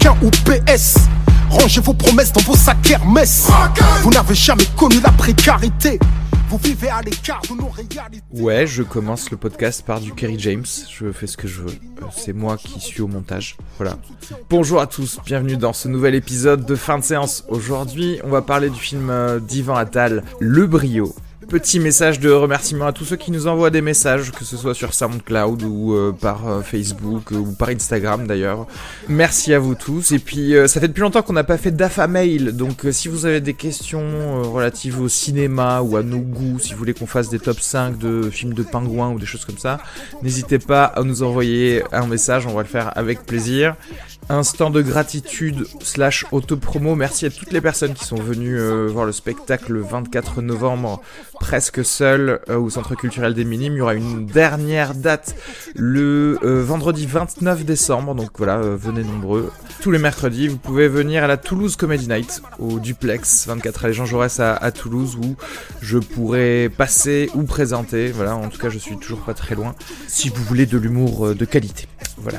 Républicain ou PS Rangez vos promesses dans vos sacs Hermès Vous n'avez jamais connu la précarité vous vivez à l'écart de nos réalités. Ouais, je commence le podcast par du Kerry James. Je fais ce que je veux. Euh, C'est moi qui suis au montage. Voilà. Bonjour à tous, bienvenue dans ce nouvel épisode de fin de séance. Aujourd'hui, on va parler du film euh, d'Ivan Attal, Le Brio. Petit message de remerciement à tous ceux qui nous envoient des messages, que ce soit sur SoundCloud ou euh, par euh, Facebook euh, ou par Instagram d'ailleurs. Merci à vous tous. Et puis ça fait depuis longtemps qu'on n'a pas fait d'AFA mail, donc si vous avez des questions relatives au cinéma ou à nos goûts, si vous voulez qu'on fasse des top 5 de films de pingouins ou des choses comme ça, n'hésitez pas à nous envoyer un message, on va le faire avec plaisir. Instant de gratitude slash autopromo. Merci à toutes les personnes qui sont venues euh, voir le spectacle le 24 novembre, presque seul, euh, au Centre culturel des Minimes. Il y aura une dernière date le euh, vendredi 29 décembre. Donc voilà, venez nombreux. Tous les mercredis, vous pouvez venir à la Toulouse Comedy Night, au Duplex, 24 à Jean Jaurès à, à Toulouse, où je pourrai passer ou présenter. Voilà, en tout cas, je suis toujours pas très loin. Si vous voulez de l'humour de qualité. Voilà.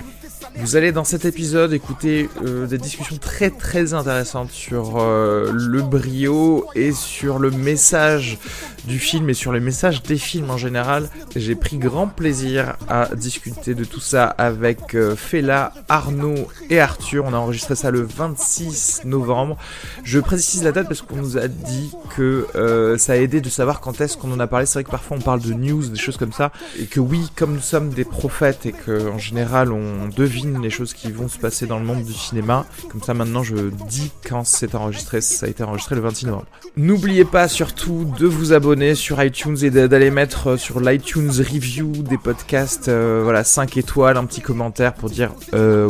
Vous allez dans cet épisode écouter euh, des discussions très très intéressantes sur euh, le brio et sur le message du film et sur les messages des films en général. J'ai pris grand plaisir à discuter de tout ça avec euh, Fela, Arnaud et Arthur. On a enregistré ça le 26 novembre. Je précise la date parce qu'on nous a dit que euh, ça a aidé de savoir quand est-ce qu'on en a parlé. C'est vrai que parfois on parle de news, des choses comme ça, et que oui, comme nous sommes des prophètes et que en général on devine les choses qui vont se passer dans le monde du cinéma, comme ça maintenant je dis quand c'est enregistré. Ça a été enregistré le 26 novembre. N'oubliez pas surtout de vous abonner sur iTunes et d'a- d'aller mettre euh, sur l'iTunes review des podcasts, euh, voilà 5 étoiles, un petit commentaire pour dire euh,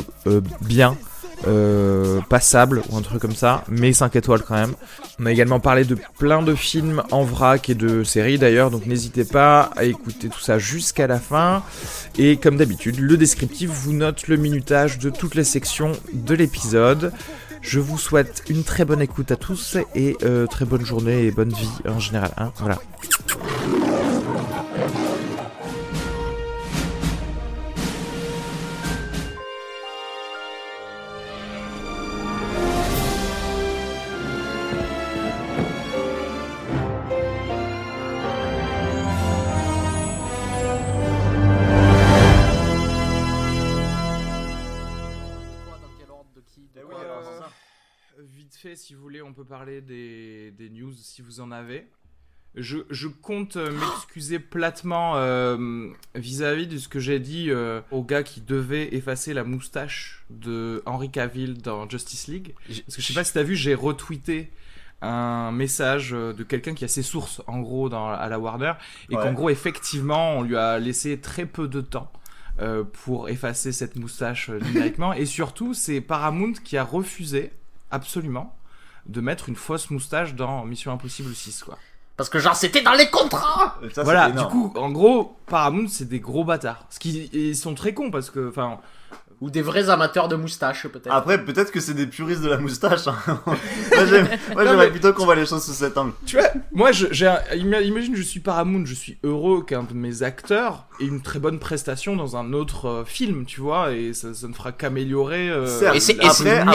bien euh, passable ou un truc comme ça, mais 5 étoiles quand même. On a également parlé de plein de films en vrac et de séries d'ailleurs, donc n'hésitez pas à écouter tout ça jusqu'à la fin. Et comme d'habitude, le descriptif vous note le minutage de toutes les sections de l'épisode. Je vous souhaite une très bonne écoute à tous et euh, très bonne journée et bonne vie en général. hein. voilà. Si vous voulez, on peut parler des, des news si vous en avez. Je, je compte euh, m'excuser platement euh, vis-à-vis de ce que j'ai dit euh, au gars qui devait effacer la moustache de Henry Cavill dans Justice League. Parce que je sais pas si t'as vu, j'ai retweeté un message de quelqu'un qui a ses sources en gros dans, à la Warner et Ouais. qu'en gros effectivement on lui a laissé très peu de temps euh, pour effacer cette moustache numériquement et surtout c'est Paramount qui a refusé absolument de mettre une fausse moustache dans Mission Impossible 6 quoi. Parce que genre c'était dans les contrats Ça, voilà, du coup en gros Paramount c'est des gros bâtards. Ce qui ils sont très cons parce que enfin Ou des vrais amateurs de moustaches peut-être. Après, peut-être que c'est des puristes de la moustache. hein. moi, j'aimerais mais- plutôt qu'on voit les choses sous cet angle. Tu vois, moi, je, j'ai un- ima- imagine, je suis Paramount, je suis heureux qu'un de mes acteurs ait une très bonne prestation dans un autre euh, film, tu vois, et ça, ça ne fera qu'améliorer. euh.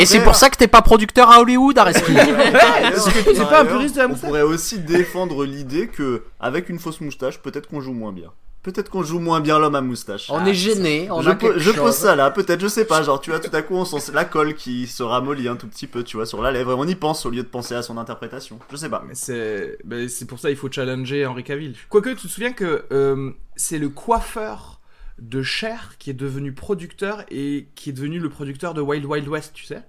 Et c'est pour ça que t'es pas producteur à Hollywood, Areski. t'es pas un puriste de la On moustache. pourrait aussi défendre l'idée que, avec une fausse moustache, peut-être qu'on joue moins bien. Peut-être qu'on joue moins bien l'homme à moustache. On est gêné, on je, a po- quelque je chose. pose ça là, peut-être, je sais pas, genre tu vois, tout à coup on sent la colle qui se ramollit un tout petit peu, tu vois, sur la lèvre, et on y pense au lieu de penser à son interprétation. Je sais pas. Mais c'est ben, pour ça il faut challenger Henry Cavill. Quoique, tu te souviens que euh, c'est le coiffeur de Cher qui est devenu producteur et qui est devenu le producteur de Wild Wild West, tu sais?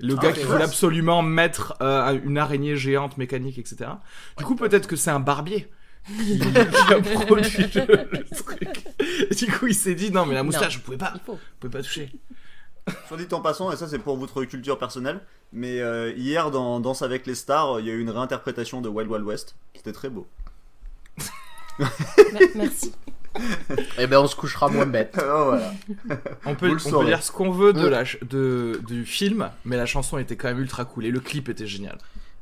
Le Ah, gars qui voulait absolument mettre euh, une araignée géante mécanique, etc. Du coup, peut-être que c'est un barbier qui, qui a produit le, le truc. Et du coup, il s'est dit non, mais la moustache, vous pouvez pas, vous pouvez pas toucher. Soit dit en passant, et ça c'est pour votre culture personnelle, mais euh, hier dans Danse avec les stars, il y a eu une réinterprétation de Wild Wild West. C'était très beau. Me- Merci. Eh ben, on se couchera moins bête. oh, voilà. On peut, on peut dire ce qu'on veut de la, de, du film, mais la chanson était quand même ultra cool et le clip était génial.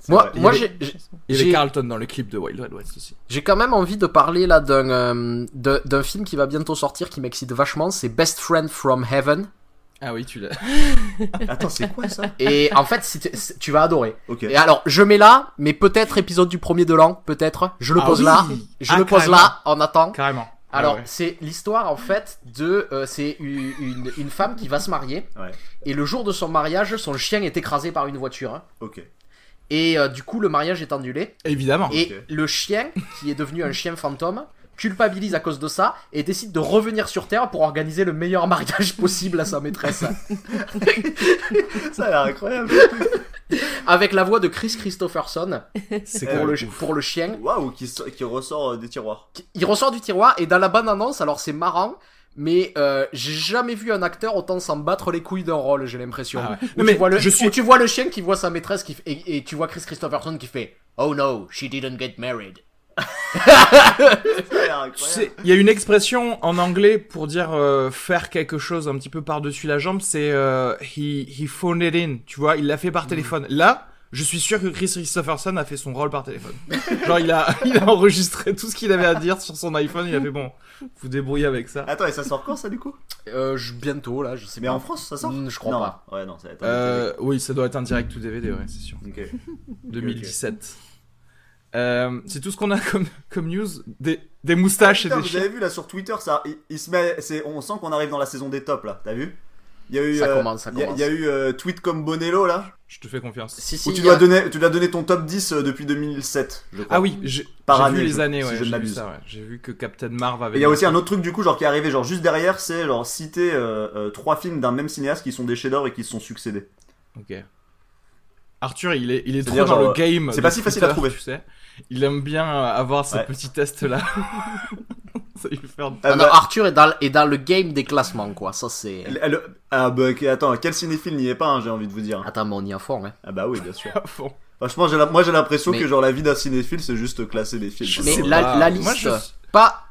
Moi, vrai. moi j'ai- j'ai- Il y avait Carlton dans le clip de Wild Wild West aussi. j'ai quand même envie de parler là d'un euh, de- d'un film qui va bientôt sortir qui m'excite vachement. C'est Best Friend from Heaven. Ah oui, tu l'as. Attends, c'est quoi ça? Et en fait, tu- vas adorer. Ok. Et alors, je mets là, mais peut-être épisode du premier de l'an, peut-être. Je le Ah pose oui. là. Je Ah, le pose carrément. là, en attend. Carrément. Alors, Ah ouais. c'est l'histoire en fait de. euh, c'est une, une, une femme qui va se marier. Ouais. Et le jour de son mariage, son chien est écrasé par une voiture. hein. Ok. Et euh, du coup, le mariage est annulé. Évidemment. Et le chien, qui est devenu un chien fantôme, culpabilise à cause de ça et décide de revenir sur Terre pour organiser le meilleur mariage possible à sa maîtresse. Ça a l'air incroyable. Avec la voix de Chris Christopherson C'est pour, le, pour le chien. Waouh, qui, qui ressort euh, des tiroirs. Il ressort du tiroir et dans la bande annonce, alors c'est marrant, mais euh, j'ai jamais vu un acteur autant s'en battre les couilles d'un rôle, j'ai l'impression. Ah ouais. Mais tu vois le, je suis- tu vois le chien qui voit sa maîtresse qui, f- et, et tu vois Chris Christopherson qui fait Oh no, she didn't get married. Tu sais, il y a une expression en anglais pour dire euh, faire quelque chose un petit peu par-dessus la jambe, c'est euh, he, he phoned it in, tu vois, il l'a fait par téléphone. Là, je suis sûr que Chris Christopherson a fait son rôle par téléphone. Genre, il a, il a enregistré tout ce qu'il avait à dire sur son iPhone, il a fait bon, vous débrouillez avec ça. Attends, et ça sort quand ça du coup? Euh, je- bientôt là, je sais Mais pas. en France ça sort? Mm, je crois non. pas. Ouais, non, ça va être un Euh, oui, ça doit être un direct ou DVD, ouais, c'est sûr. Ok. 2017. Euh, c'est tout ce qu'on a comme, comme news. Des, des moustaches Putain, et des vous avez vu là sur Twitter, ça, il, il se met, c'est, on sent qu'on arrive dans la saison des tops là. T'as vu? Il y a eu, Ça euh, commence, ça il y a- commence. Il y a eu euh, tweet comme Bonello là, Je te fais confiance. Si, si, où tu il lui a- as donné, tu lui as donné ton top 10 euh, depuis 2007, je crois. Ah oui, j'ai vu les années, si ouais. je ne J'ai vu m'abuse. ça, ouais. J'ai vu que Captain Marv avait. Et il y a aussi un autre truc du coup genre qui est arrivé genre juste derrière, c'est genre citer euh, euh, trois films d'un même cinéaste qui sont des chefs-d'œuvre et qui se sont succédés. Ok. Arthur, il est, il est trop dans genre, le game. c'est pas si facile à trouver. Tu sais. Il aime bien avoir ce Ouais. petit test là. Ah non, Arthur est dans, est dans le game des classements, quoi. Ça, c'est. Ah bah attends, quel cinéphile n'y est pas, hein, j'ai envie de vous dire. Attends, mais on y est à fond, hein. Ah bah oui, bien sûr. à fond. Franchement, j'ai moi j'ai l'impression Mais- que genre la vie d'un cinéphile c'est juste classer des films. Mais la, Moi, liste, je- pas,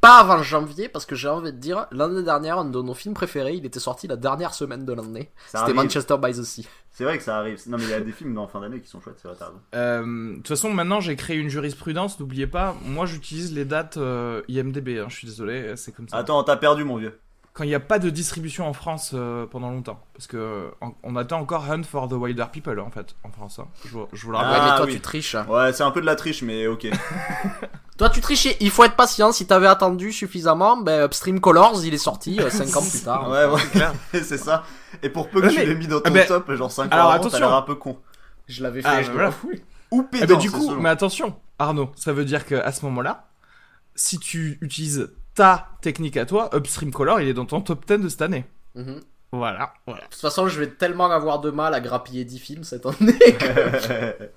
pas avant janvier, parce que j'ai envie de dire, l'année dernière, un de nos films préférés, il était sorti la dernière semaine de l'année. C'était. Manchester by the Sea. C'est vrai que ça arrive. Non mais il y a des films en fin d'année qui sont chouettes, c'est vrai. Euh, De toute façon, maintenant j'ai créé une jurisprudence. N'oubliez pas, moi j'utilise les dates euh, IMDb. hein, je suis désolé, c'est comme ça. Attends, t'as perdu mon vieux. Quand il n'y a pas de distribution en France euh, pendant longtemps, parce que euh, on- attend encore Hunt for the Wilder People en fait en France. hein. Je, vous- je vous le Ah, rappelle. ouais, mais toi, oui. tu triches. Ouais, c'est un peu de la triche, mais ok. Toi, tu triches. Il faut être patient. Si t'avais attendu suffisamment, ben, Upstream Colors, il est sorti 5 ans plus tard. ouais, ouais, c'est ça. Et pour peu que Ouais, tu mais- l'aies mis dans Ah, ton mais- top, genre 5 ans t'as attention. l'air un peu con. Je l'avais fait, Ah, je voilà. l'avoue. Ou Eh pédant, ben, du c'est coup, mais attention, Arnaud, ça veut dire qu'à ce moment-là, si tu utilises ta technique à toi, Upstream Color, il est dans ton top 10 de cette année. Mhm. Voilà, voilà. De toute façon, je vais tellement avoir de mal à grappiller 10 films cette année.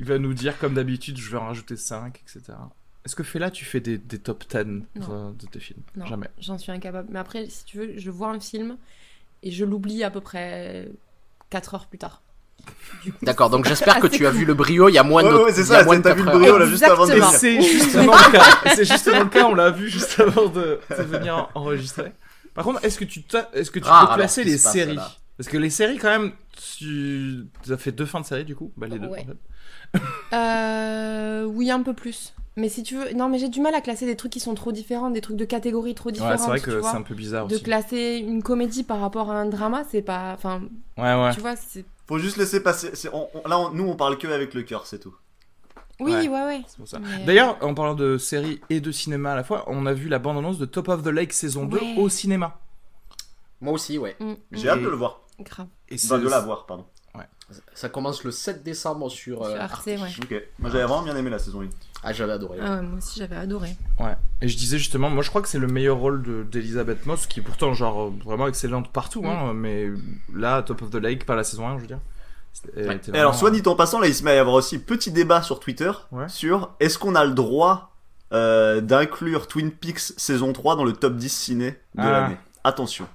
Il va nous dire, comme d'habitude, je vais en rajouter 5, etc. Est-ce que Fela, tu fais des, des top 10 Non. de, de tes films? Non. Jamais. J'en suis incapable. Mais après, si tu veux, je vois un film et je l'oublie à peu près 4 heures plus tard. D'accord, donc j'espère que assez tu as vu le brio il y a moins de. Ouais, ouais, c'est il y ça, a moins de t'as vu le brio là juste avant de venir. C'est justement le cas. C'est justement le cas, on l'a vu juste avant de, de venir enregistrer. Par contre, est-ce que tu, est-ce que tu Rare, peux alors, classer les passe, séries? là. Parce que les séries, quand même, tu as fait deux fins de série du coup? Bah, les deux, Ouais. en fait. Euh, oui, un peu plus. Mais si tu veux. Non, mais j'ai du mal à classer des trucs qui sont trop différents, des trucs de catégories trop différentes. Ouais, c'est vrai que c'est un peu bizarre De aussi. classer une comédie par rapport à un drama, c'est pas. Enfin, Ouais, ouais. tu vois, c'est. Faut juste laisser passer. c'est- on- on- là, on- nous, on parle que avec le cœur, c'est tout. Oui, Ouais. ouais, ouais. C'est pour ça. Mais- D'ailleurs, en parlant de séries et de cinéma à la fois, on a vu la bande-annonce de Top of the Lake saison 2 Ouais. au cinéma. Moi aussi, ouais. Mm, J'ai hâte de le voir. grave. Et Enfin, de la voir, pardon. Ça commence le 7 décembre sur, euh, Sur Arte, Arte. ouais. Ok. Moi j'avais vraiment bien aimé la saison 1. Ah, j'avais adoré. Ah ouais, moi aussi j'avais adoré. Ouais. Et je disais justement, moi je crois que c'est le meilleur rôle de- d'Elisabeth Moss, qui est pourtant genre euh, vraiment excellente partout, hein, mais là, Top of the Lake, pas la saison 1, je veux dire. C'était- elle Ouais. était Et alors, vraiment- soit dit en passant, là il se met à y avoir aussi petit débat sur Twitter Ouais. sur est-ce qu'on a le droit euh, d'inclure Twin Peaks saison 3 dans le top 10 ciné de Ah. l'année? Attention.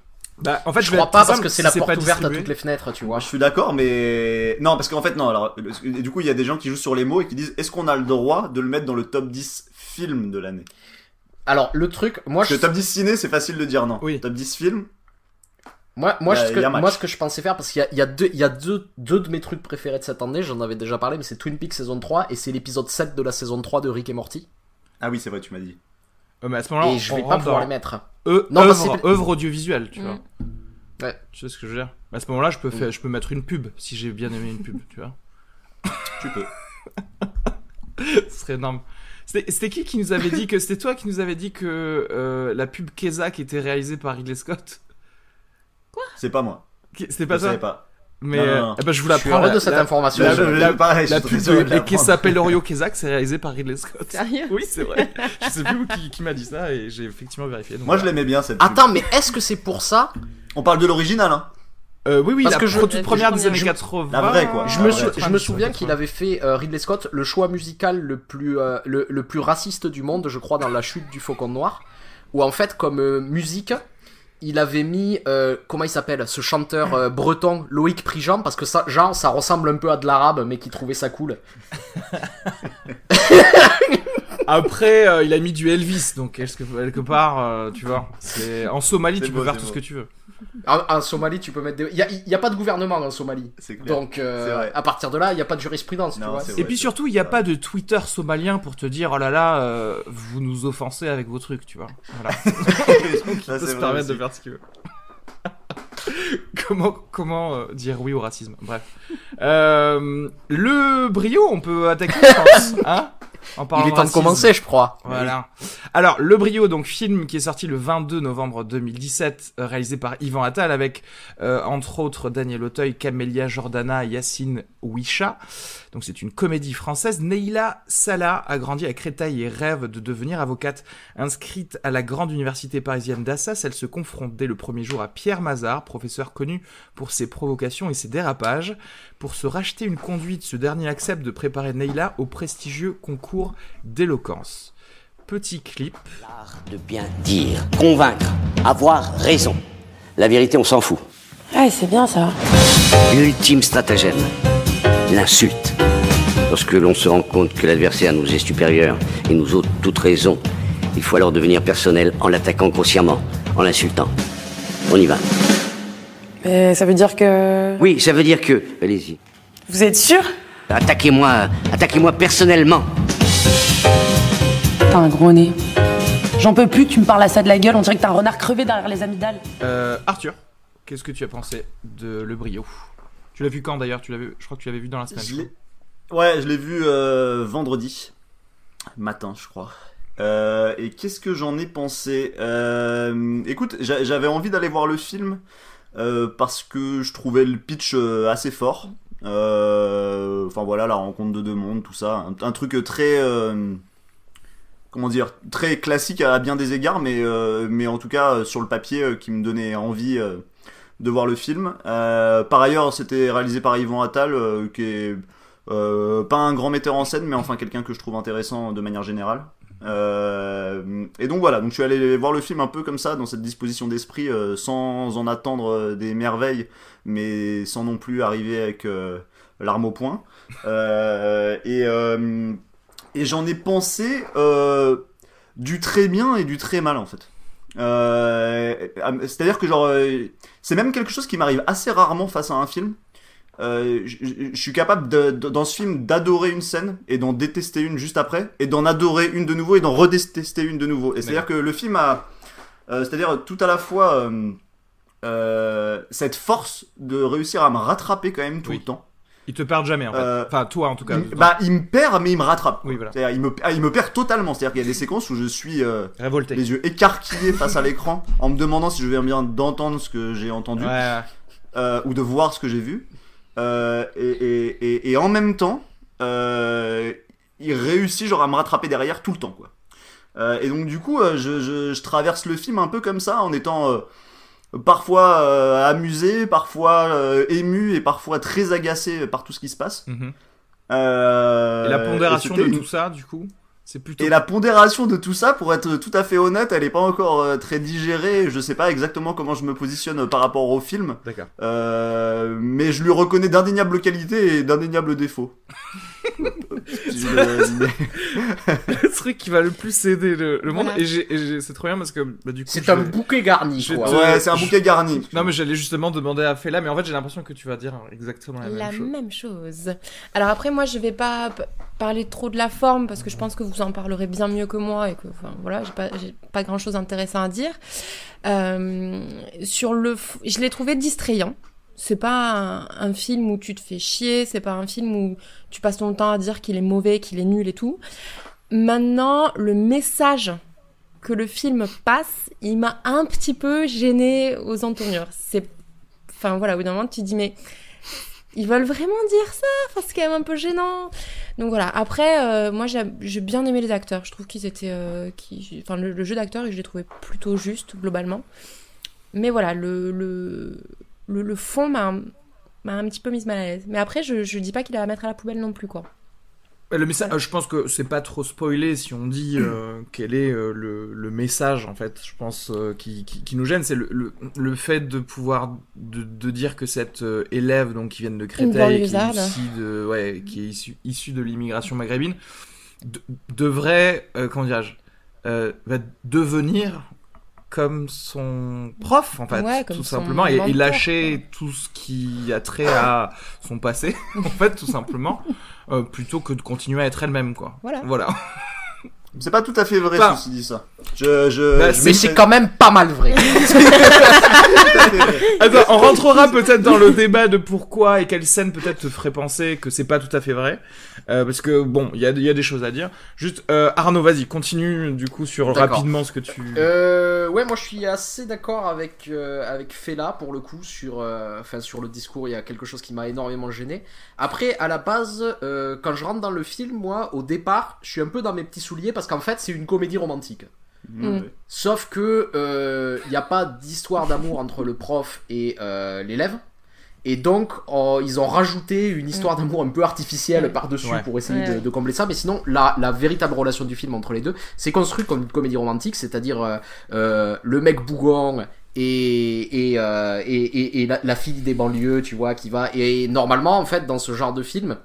Bah, en fait, je vais crois pas parce simple, que c'est la porte ouverte à toutes les fenêtres, tu vois. Je suis d'accord, mais non, parce qu'en fait, non, alors du coup, il y a des gens qui jouent sur les mots et qui disent est-ce qu'on a le droit de le mettre dans le top 10 film de l'année? Alors, le truc, moi, Parce je, que top 10 ciné, c'est facile de dire non. Oui. Top 10 film, moi, moi, a- ce que, moi, ce que je pensais faire, parce qu'il y a, il y a, deux, il y a deux, deux de mes trucs préférés de cette année, j'en avais déjà parlé, mais c'est Twin Peaks saison 3 et c'est l'épisode 7 de la saison 3 de Rick et Morty. ah oui, c'est vrai, tu m'as dit. Euh, mais à ce moment-là, et je on vais pas pouvoir les mettre. eux- Non, œuvre, œuvre audiovisuelle, tu Mm. vois. Ouais. Tu sais ce que je veux dire? À ce moment-là, je peux, Mm. faire, je peux mettre une pub si j'ai bien aimé une pub, tu vois. Tu peux. Ce serait énorme. C'était qui qui nous avait dit que c'était toi qui nous avait dit que euh, la pub Kezak était réalisée par Ridley Scott? C'est pas moi. C'était Je pas ça savais pas. Mais Non, non, euh, non. eh ben, je vous La, de cette la- information. la- la- pareil, la pub de de l'apprendre. s'appelle Orio Kezak, c'est réalisé par Ridley Scott. Sérieux Oui, c'est vrai. je sais plus qui, qui m'a dit ça et j'ai effectivement vérifié. donc Moi, je l'aimais bien cette pub. Attends, mais est-ce que c'est pour ça? On parle de l'original, hein. Euh, oui, oui, Parce la que je- toute première des années je- 80. La vraie, quoi. Je Ah me, ouais. sou- je me 90, souviens qu'il 80. avait fait euh, Ridley Scott le choix musical le plus euh, le, le plus raciste du monde, je crois, dans la chute du Faucon Noir, où en fait comme euh, musique, il avait mis euh, comment il s'appelle ce chanteur euh, breton Loïc Prigent parce que ça genre ça ressemble un peu à de l'arabe mais qui trouvait ça cool. Après, euh, il a mis du Elvis, donc quelque, quelque part, euh, tu vois. C'est en Somalie, tu beau, peux faire tout ce que tu veux. En, en Somalie, tu peux mettre des... il y a, pas de gouvernement en Somalie. C'est clair. Donc euh, à partir de là, il n'y a pas de jurisprudence, tu vois. Et puis surtout, il n'y a pas de Twitter somalien pour te dire oh là là, euh, vous nous offensez avec vos trucs, tu vois. Voilà. Il peut se de aussi. comment euh, dire oui au racisme Bref. Euh, le brio, on peut attaquer. Hein? En Il est temps de commencer, je crois. Voilà. Alors, Le Brio, donc film qui est sorti le 22 novembre 2017, euh, réalisé par Yvan Attal avec euh, entre autres Daniel Auteuil, Camélia Jordana, Yacine Ouicha. Donc c'est une comédie française. Neila Salah a grandi à Créteil et rêve de devenir avocate. Inscrite à la grande université parisienne d'Assas, elle se confronte dès le premier jour à Pierre Mazard, professeur connu pour ses provocations et ses dérapages. Pour se racheter une conduite, ce dernier accepte de préparer Neila au prestigieux concours d'éloquence. Petit clip. L'art de bien dire, convaincre, avoir raison. La vérité, on s'en fout. Ouais, c'est bien ça. L'ultime stratagème, l'insulte. Lorsque l'on se rend compte que l'adversaire nous est supérieur et nous ôte toute raison, il faut alors devenir personnel en l'attaquant consciemment, en l'insultant. On y va. Ça veut dire que. Oui, ça veut dire que... Allez-y. Vous êtes sûr? Attaquez-moi, attaquez-moi personnellement. T'as un gros nez. J'en peux plus, tu me parles à ça de la gueule, on dirait que t'as un renard crevé derrière les amygdales. Euh, Arthur, qu'est-ce que tu as pensé de Le Brio? Tu l'as vu quand d'ailleurs? Tu l'avais, je crois que tu l'avais vu dans la semaine. Ouais, je l'ai vu euh, vendredi matin, je crois. Euh, et qu'est-ce que j'en ai pensé? Euh, Écoute, j'a- j'avais envie d'aller voir le film euh, parce que je trouvais le pitch euh, assez fort. Euh, Enfin voilà, la rencontre de deux mondes, tout ça, un, truc très euh, comment dire, très classique à bien des égards, mais euh, en tout cas euh, sur le papier euh, qui me donnait envie euh, de voir le film. Euh, par ailleurs, c'était réalisé par Yvan Attal, euh, qui est euh, pas un grand metteur en scène, mais enfin quelqu'un que je trouve intéressant de manière générale. Euh, et donc voilà, donc je suis allé voir le film un peu comme ça, dans cette disposition d'esprit, euh, sans en attendre euh, des merveilles, mais sans non plus arriver avec l'arme au poing. Et et j'en ai pensé du très bien et du très mal en fait. C'est-à-dire que genre, c'est même quelque chose qui m'arrive assez rarement face à un film. Euh, je suis capable de, de- dans ce film d'adorer une scène et d'en détester une juste après et d'en adorer une de nouveau et d'en redétester une de nouveau. Et c'est-à-dire que le film a, euh, c'est-à-dire tout à la fois euh, cette force de réussir à me rattraper quand même tout Oui. le temps. Ils te perdent jamais en fait. Enfin, toi en tout cas. Il, bah, il me perd mais il me rattrape. Oui, voilà. Il me, ah, il me perd totalement. C'est-à-dire qu'il y a des séquences où je suis Révolté. les yeux écarquillés face à l'écran en me demandant si je vais bien d'entendre ce que j'ai entendu Ouais. ou de voir ce que j'ai vu. Euh, et, et, et, et en même temps, euh, il réussit genre à me rattraper derrière tout le temps, quoi. Euh, et donc du coup, je, je, je traverse le film un peu comme ça, en étant parfois amusé, parfois ému et parfois très agacé par tout ce qui se passe. Mhm. Et la pondération de tout ça, du coup, plutôt. Et la pondération de tout ça, pour être tout à fait honnête, elle est pas encore euh, très digérée. Je sais pas exactement comment je me positionne euh, par rapport au film, D'accord. euh, mais je lui reconnais d'indéniables qualités et d'indéniables défauts. Le- truc qui va le plus aider le, le monde. Et, c'est trop bien parce que bah, du coup. C'est un bouquet garni, quoi. te- Ouais, c'est un bouquet garni. Non, mais j'allais justement demander à Fela, mais en fait, j'ai l'impression que tu vas dire exactement la, La même chose. même chose. Alors après, moi, je vais pas parler trop de la forme parce que je pense que vous en parlerez bien mieux que moi et que, enfin, voilà, j'ai pas, pas grand chose d'intéressant à dire. Euh, sur le, je l'ai trouvé distrayant. C'est pas un, film où tu te fais chier, c'est pas un film où tu passes ton temps à dire qu'il est mauvais, qu'il est nul et tout. Maintenant, le message que le film passe, il m'a un petit peu gêné aux entournures. C'est, enfin voilà, au bout d'un moment, tu dis mais ils veulent vraiment dire ça c'est quand même un peu gênant. Donc voilà. Après, euh, moi, j'ai bien aimé les acteurs. Je trouve qu'ils étaient, euh, enfin, le, jeu d'acteur, je l'ai trouvé plutôt juste globalement. Mais voilà, le fond m'a un petit peu mise mal à l'aise. Mais après, je je dis pas qu'il est à mettre à la poubelle non plus quoi. Le message, euh, je pense que c'est pas trop spoilé si on dit euh, quel est euh, le, le message en fait. Je pense euh, qui, qui, qui nous gêne, c'est le, le, le fait de pouvoir de, de dire que cette élève donc qui vient de Créteil, qui est issue de ouais, qui est issue, issue de l'immigration maghrébine, de- devrait comment dirais-je va devenir comme son prof en fait, Ouais, tout simplement, et, lâcher tout ce qui a trait à son passé en fait, tout simplement, euh, plutôt que de continuer à être elle-même quoi. Voilà. Voilà. C'est pas tout à fait vrai, Enfin, ceci dit ça. Je, je, bah, je Mais c'est quand même pas mal vrai. Attends, on rentrera peut-être dans le débat de pourquoi et quelle scène peut-être te ferait penser que c'est pas tout à fait vrai. Euh, parce que bon, il y a, il y a des choses à dire. Juste, euh, Arnaud, vas-y, continue du coup sur rapidement ce que tu. Euh, ouais, moi je suis assez d'accord avec euh, avec Fela pour le coup sur euh, enfin sur le discours. Il y a quelque chose qui m'a énormément gêné. Après, à la base, euh, quand je rentre dans le film, moi, au départ, je suis un peu dans mes petits souliers parce qu'en fait, c'est une comédie romantique. Mm. Sauf que euh, il n'y a pas d'histoire d'amour entre le prof et euh, l'élève. Et donc, oh, ils ont rajouté une histoire d'amour un peu artificielle Ouais. par-dessus Ouais. pour essayer Ouais. de, de combler ça. Mais sinon, la, la véritable relation du film entre les deux, c'est construit comme une comédie romantique, c'est-à-dire euh, euh, le mec bougon et, et, euh, et, et- et la, la fille des banlieues, tu vois, qui va. Et normalement, en fait, dans ce genre de film,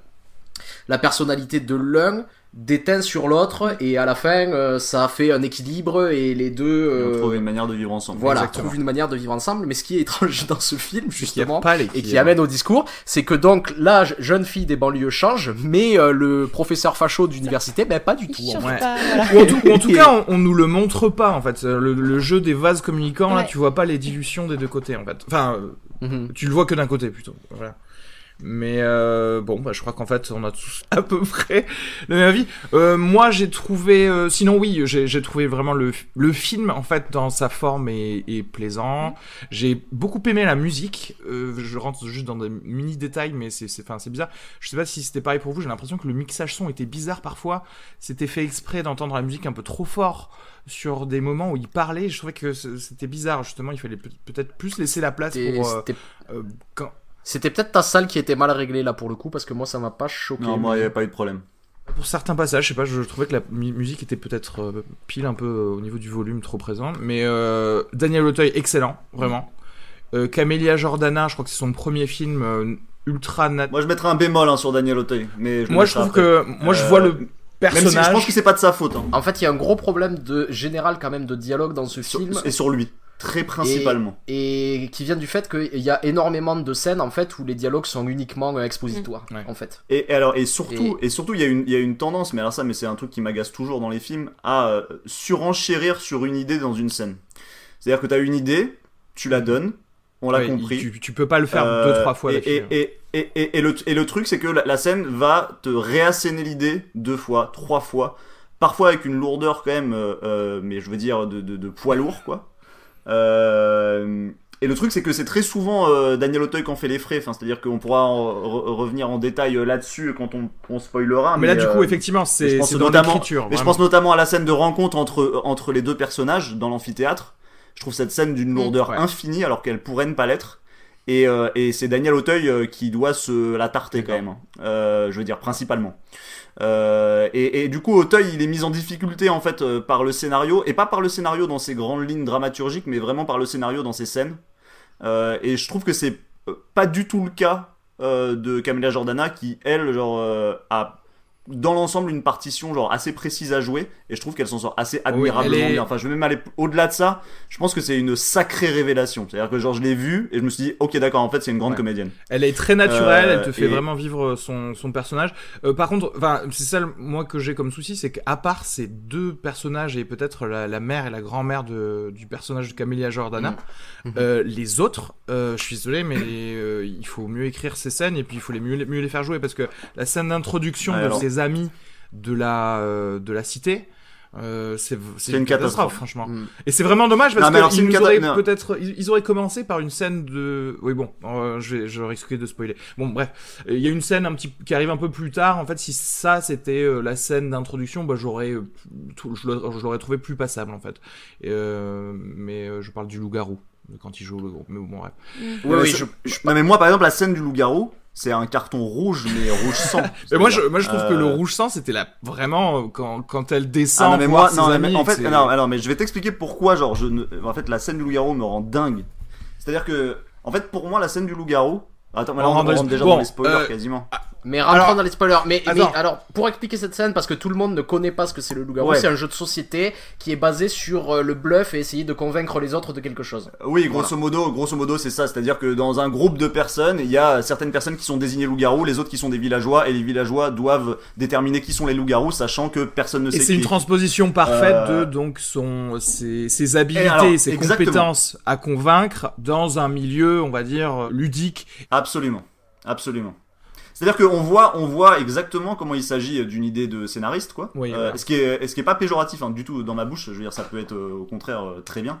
la personnalité de l'un déteint sur l'autre et à la fin euh, ça fait un équilibre et les deux euh, trouve une manière de vivre ensemble. voilà Exactement. trouvent une manière de vivre ensemble mais ce qui est étrange dans ce film justement pas les et qui amène au discours c'est que donc la je- jeune fille des banlieues change mais euh, le professeur facho d'université ben pas du tout en. Ouais. pas, voilà. En tout, ou en tout cas, on, on nous le montre pas en fait. Le, le jeu des vases communicants, là, tu vois pas les dilutions des deux côtés en fait. Enfin, euh, Mhm. tu le vois que d'un côté plutôt. Voilà. Mais euh, bon, bah, je crois qu'en fait, on a tous à peu près le même avis. Euh, moi, j'ai trouvé, euh, sinon oui, j'ai trouvé vraiment le, le film en fait dans sa forme est, est plaisant. J'ai beaucoup aimé la musique. Euh, je rentre juste dans des mini détails, mais c'est, c'est, enfin, c'est bizarre. Je sais pas si c'était pareil pour vous. J'ai l'impression que le mixage son était bizarre parfois. C'était fait exprès d'entendre la musique un peu trop fort sur des moments où il parlait. Je trouvais que c'était bizarre. Justement, il fallait peut- peut-être plus laisser la place pour euh, euh, quand, c'était peut-être ta salle qui était mal réglée là pour le coup parce que moi ça m'a pas choqué Non, moi, il n'y avait pas eu de problème. Pour certains passages, je sais pas, je trouvais que la mu- musique était peut-être euh, pile un peu euh, au niveau du volume trop présent. Mais euh, Daniel Auteuil, excellent, vraiment. Euh, Camélia Jordana, je crois que c'est son premier film euh, ultra nat... Moi, je mettrais un bémol hein, sur Daniel Auteuil. Mais je Moi, je trouve après. que moi je vois le Même personnage. si je pense que c'est pas de sa faute. hein. en fait il y a un gros problème de général quand même de dialogue dans ce Sur- film et sur lui. Très principalement. et qui vient du fait qu'il y a énormément de scènes en fait où les dialogues sont uniquement euh, expositoires Mm. Ouais. en fait Et, et alors et surtout et, surtout il y a une il y a une tendance mais alors ça mais c'est un truc qui m'agace toujours dans les films à euh, surenchérir sur une idée dans une scène. C'est-à-dire que tu as une idée, tu la donnes, on l'a Ouais, compris. Tu, tu peux pas le faire Euh, deux trois fois et, d'affilée. et, et, et, et, et le, et le truc, c'est que la, la scène va te réasséner l'idée deux fois, trois fois, parfois avec une lourdeur quand même, euh, euh, mais je veux dire de, de, de poids lourd, quoi. Euh, et le truc, c'est que c'est très souvent euh, Daniel Auteuil qui en fait les frais. Enfin, c'est-à-dire qu'on pourra en- re- revenir en détail euh, là-dessus quand on, on spoilera. mais là, du coup, euh, effectivement, c'est notamment-. Mais je pense notamment à la scène de rencontre entre, entre les deux personnages dans l'amphithéâtre. Je trouve cette scène d'une lourdeur ouais. infinie alors qu'elle pourrait ne pas l'être. Et, euh, et c'est Daniel Auteuil qui doit se la tarter quand même. hein. Euh, je veux dire, principalement. Euh, et, du coup, Auteuil, il est mis en difficulté en fait euh, par le scénario, et pas par le scénario dans ses grandes lignes dramaturgiques, mais vraiment par le scénario dans ses scènes. Euh, et je trouve que c'est pas du tout le cas de Camélia Jordana qui, elle, genre, a dans l'ensemble une partition genre assez précise à jouer et je trouve qu'elle s'en sort assez admirablement est- bien. Enfin, je vais même aller au-delà de ça. Je pense que c'est une sacrée révélation. C'est-à-dire que genre je l'ai vue et je me suis dit OK d'accord, en fait, c'est une grande Ouais. comédienne. Elle est très naturelle, Euh, elle te fait et- vraiment vivre son, son personnage. Euh, par contre, enfin, c'est ça moi que j'ai comme souci, c'est qu'à part ces deux personnages et peut-être la, la mère et la grand-mère de, du personnage de Camélia Jordana, Mhm. euh, les autres, euh, je suis désolé, mais euh, il faut mieux écrire ces scènes et puis il faut les mieux, mieux les faire jouer parce que la scène d'introduction Ouais, de alors- ses amis de la euh, de la cité. euh, c'est une une catastrophe, catastrophe. franchement. Mm. Et c'est vraiment dommage parce qu'ils cata- auraient peut-être ils, ils auraient commencé par une scène de oui bon euh, je vais je risquais de spoiler bon bref il y a une scène un petit qui arrive un peu plus tard en fait si ça c'était euh, la scène d'introduction bah j'aurais je l'aurais trouvé plus passable en fait Et, mais je parle du loup-garou quand il joue au loup-garou mais bon bref Oui, Ouais, oui, c'est- je, je- Non mais moi par exemple la scène du loup-garou, c'est un carton rouge mais rouge sang. mais moi je moi je trouve que Euh, le rouge sang c'était là vraiment euh, quand quand elle Ah descend non mais moi non mais amis, en fait non alors mais je vais t'expliquer pourquoi genre je ne en fait la scène du loup-garou me rend dingue. C'est-à-dire que en fait pour moi la scène du loup-garou Attends, mais là, On on, rentre déjà bon, dans les spoilers euh, quasiment. Mais rentrons Alors- dans les spoilers. Mais, mais alors, pour expliquer cette scène, parce que tout le monde ne connaît pas ce que c'est le loup-garou, Ouais. c'est un jeu de société qui est basé sur euh, le bluff et essayer de convaincre les autres de quelque chose. Oui, grosso modo, grosso modo, c'est ça. C'est-à-dire que dans un groupe de personnes, il y a certaines personnes qui sont désignées loups-garous, les autres qui sont des villageois, et les villageois doivent déterminer qui sont les loups-garous, sachant que personne ne Et sait c'est une transposition parfaite Euh, de donc son ses, ses habilités, alors, ses exactement. compétences à convaincre dans un milieu, on va dire ludique. Absolument, absolument. C'est-à-dire qu'on voit, on voit exactement comment il s'agit d'une idée de scénariste, quoi. Oui, Euh, ce qui est, ce qui est pas péjoratif hein, du tout dans ma bouche. Je veux dire, ça peut être euh, au contraire euh, très bien.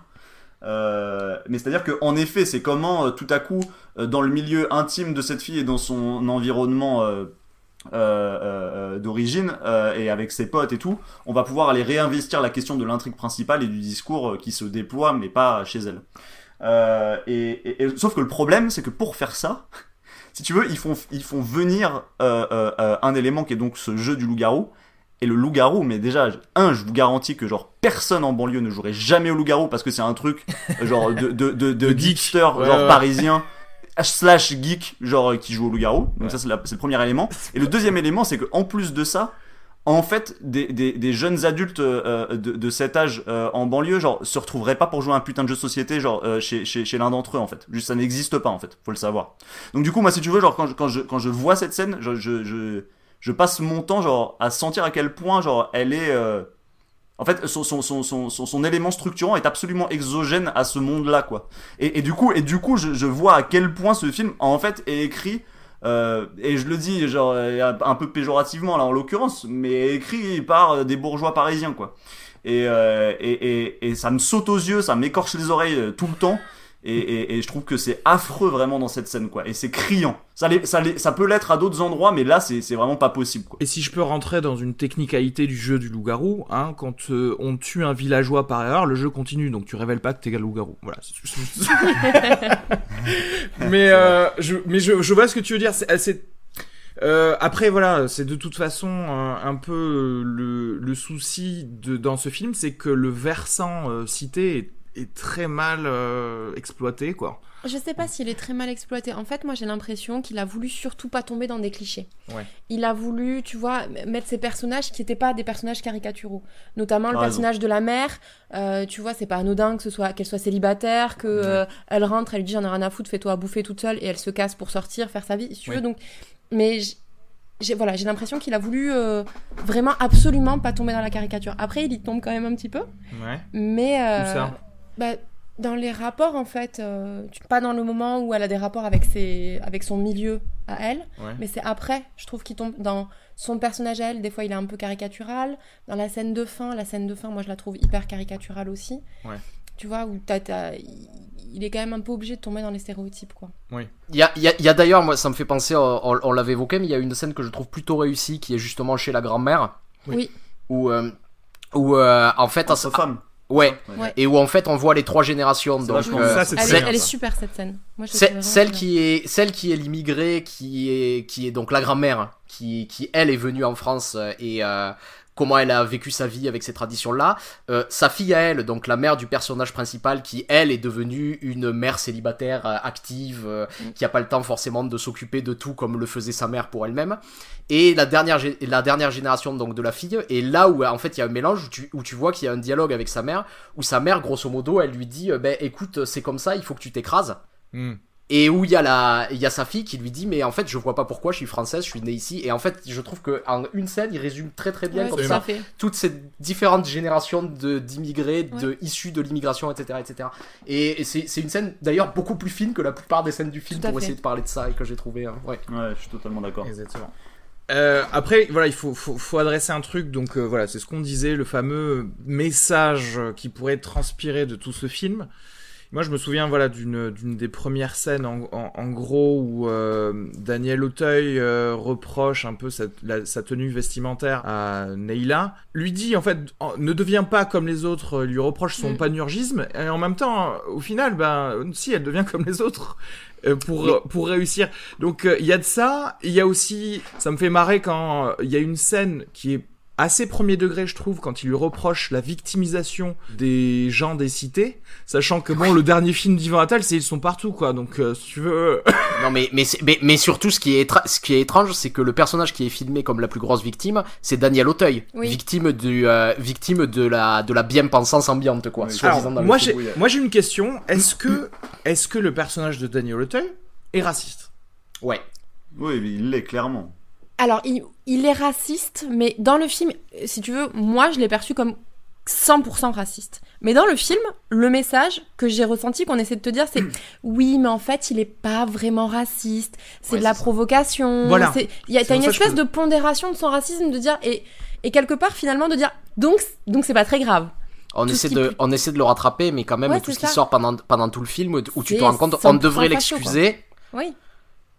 Euh, mais c'est-à-dire que en effet, c'est comment euh, tout à coup, euh, dans le milieu intime de cette fille et dans son environnement euh, euh, euh, d'origine euh, et avec ses potes et tout, on va pouvoir aller réinvestir la question de l'intrigue principale et du discours euh, qui se déploie, mais pas chez elle. Euh, et, et- et- sauf que le problème, c'est que pour faire ça, si tu veux, ils font, ils font venir euh, euh, euh, un élément qui est donc ce jeu du loup-garou. Et le loup-garou, mais déjà, un, je vous garantis que genre personne en banlieue ne jouerait jamais au loup-garou parce que c'est un truc euh, genre de, de, de, de De geek. geekster, Ouais, genre ouais. parisien, slash geek, genre qui joue au loup-garou. Donc Ouais. ça, c'est le premier élément. Et le deuxième élément, c'est que en plus de ça, en fait, des, des, des jeunes adultes euh, de, de cet âge euh, en banlieue, genre, se retrouveraient pas pour jouer à un putain de jeu de société, genre, euh, chez, chez, chez l'un d'entre eux, en fait. Juste, ça n'existe pas, en fait. Faut le savoir. Donc, du coup, moi, si tu veux, genre, quand je, quand je, quand je vois cette scène, je, je, je, je passe mon temps, genre, à sentir à quel point, genre, elle est. euh, En fait, son, son, son, son élément structurant est absolument exogène à ce monde-là, quoi. Et, et du coup, et du coup je, je vois à quel point ce film, en fait, est écrit. Euh, et je le dis genre euh, un peu péjorativement là en l'occurrence, mais écrit par euh, des bourgeois parisiens quoi. Et, et, et, ça me saute aux yeux, ça m'écorche les oreilles tout le temps. Et, et, et je trouve que c'est affreux vraiment dans cette scène quoi. Et c'est criant. Ça, peut l'être à d'autres endroits, mais là c'est c'est vraiment pas possible quoi. Et si je peux rentrer dans une technicalité du jeu du loup-garou, hein, quand euh, on tue un villageois par erreur, le jeu continue, donc tu révèles pas que t'es le loup-garou. Voilà. c'est- mais euh, je, mais je, je vois ce que tu veux dire. C'est, c'est- euh, après voilà, c'est de toute façon un, un peu le, le souci de, dans ce film, c'est que le versant euh, cité est, est très mal euh, exploité, quoi. Je sais pas s'il est très mal exploité. En fait, moi j'ai l'impression qu'il a voulu surtout pas tomber dans des clichés. Ouais. Il a voulu, tu vois, mettre ces personnages qui n'étaient pas des personnages caricaturaux. Notamment le raison. personnage de la mère. Euh, tu vois, c'est pas anodin que ce soit qu'elle soit célibataire, que euh, elle rentre, elle lui dit j'en ai rien à foutre, fais-toi à bouffer toute seule, et elle se casse pour sortir, faire sa vie, si tu Oui. veux. Donc, mais j'ai voilà, j'ai l'impression qu'il a voulu euh, vraiment absolument pas tomber dans la caricature. Après, il y tombe quand même un petit peu. Ouais. Mais euh, Où ça? Bah, dans les rapports en fait, euh, pas dans le moment où elle a des rapports avec ses, avec son milieu à elle, Ouais. mais c'est après, je trouve qu'il tombe dans son personnage à elle. Des fois, il est un peu caricatural. Dans la scène de fin, la scène de fin, moi, je la trouve hyper caricaturale aussi. Ouais. tu vois, où t'as, t'as- il il est quand même un peu obligé de tomber dans les stéréotypes, quoi. Il y a, il y a- il y a d'ailleurs, moi, ça me fait penser, on, on- on l'avait évoqué, mais il y a une scène que je trouve plutôt réussie qui est justement chez la grand-mère. Oui. Où, euh, où euh, en fait, Entre à- femmes. Ouais, Ouais. et où en fait on voit les trois générations. Donc, euh. Ça, Elle, est, bien, elle est ça. super cette scène. Moi, je celle qui est celle qui est l'immigrée qui est qui est donc la grand-mère qui qui elle est venue en France euh, et euh, comment elle a vécu sa vie avec ces traditions là sa fille à elle donc la mère du personnage principal qui elle est devenue une mère célibataire euh, active euh, qui a pas le temps forcément de s'occuper de tout comme le faisait sa mère pour elle-même. Et la dernière la dernière génération donc de la fille et là où en fait il y a un mélange où tu, où tu vois qu'il y a un dialogue avec sa mère où sa mère grosso modo elle lui dit euh, ben écoute c'est comme ça il faut que tu t'écrases. Hmm. Et où il y a la il y a sa fille qui lui dit mais en fait je vois pas pourquoi je suis française je suis née ici et en fait je trouve que en une scène il résume très très bien Ouais, comme ça fait. toutes ces différentes générations de d'immigrés de Ouais. issus de l'immigration etc etc et, et c'est c'est une scène d'ailleurs beaucoup plus fine que la plupart des scènes du film pour fait. essayer de parler de ça et que j'ai trouvé hein, ouais Ouais, je suis totalement d'accord. Exactement. Euh, après, voilà, il faut, faut, faut adresser un truc. Donc euh, voilà, c'est ce qu'on disait, le fameux message qui pourrait transpirer de tout ce film. Moi, je me souviens, voilà, d'une des premières scènes, en, en, en gros, où euh, Daniel Auteuil euh, reproche un peu sa, la- sa tenue vestimentaire à Neila. Lui dit, en fait, ne deviens pas comme les autres, lui reproche son Mm. panurgisme. Et en même temps, au final, ben, si, elle devient comme les autres. euh, Pour, pour réussir. Donc euh, il y a de ça, il y a aussi, ça me fait marrer quand euh, il y a une scène qui est assez premier degré, je trouve, quand il lui reproche la victimisation des gens des cités, sachant que bon, le dernier film d'Ivan Attal, c'est ils sont partout, quoi. Donc, euh, si tu veux, non mais mais, c'est- mais mais surtout ce qui est ce qui est étrange c'est que le personnage qui est filmé comme la plus grosse victime c'est Daniel Auteuil Oui. victime du euh, victime de la de la bien pensance ambiante quoi Oui. soi-disant alors, dans le moi j'ai, moi j'ai une question. Est-ce que, est-ce que le personnage de Daniel Auteuil est raciste? Ouais Oui, mais il l'est clairement. Alors, il, il est raciste, mais dans le film, si tu veux, moi, je l'ai perçu comme 100% raciste. Mais dans le film, le message que j'ai ressenti, qu'on essaie de te dire, c'est oui, mais en fait, il est pas vraiment raciste. C'est Ouais, de la provocation. Voilà. y a- T'as une espèce de pondération de son racisme, de dire et et quelque part finalement de dire donc donc c'est pas très grave. On Tout essaie, de, peut- on essaie de le rattraper, mais quand même, Ouais, tout ce qui sort pendant, pendant tout le film, où tu te rends compte, on 100% devrait l'excuser. Oui.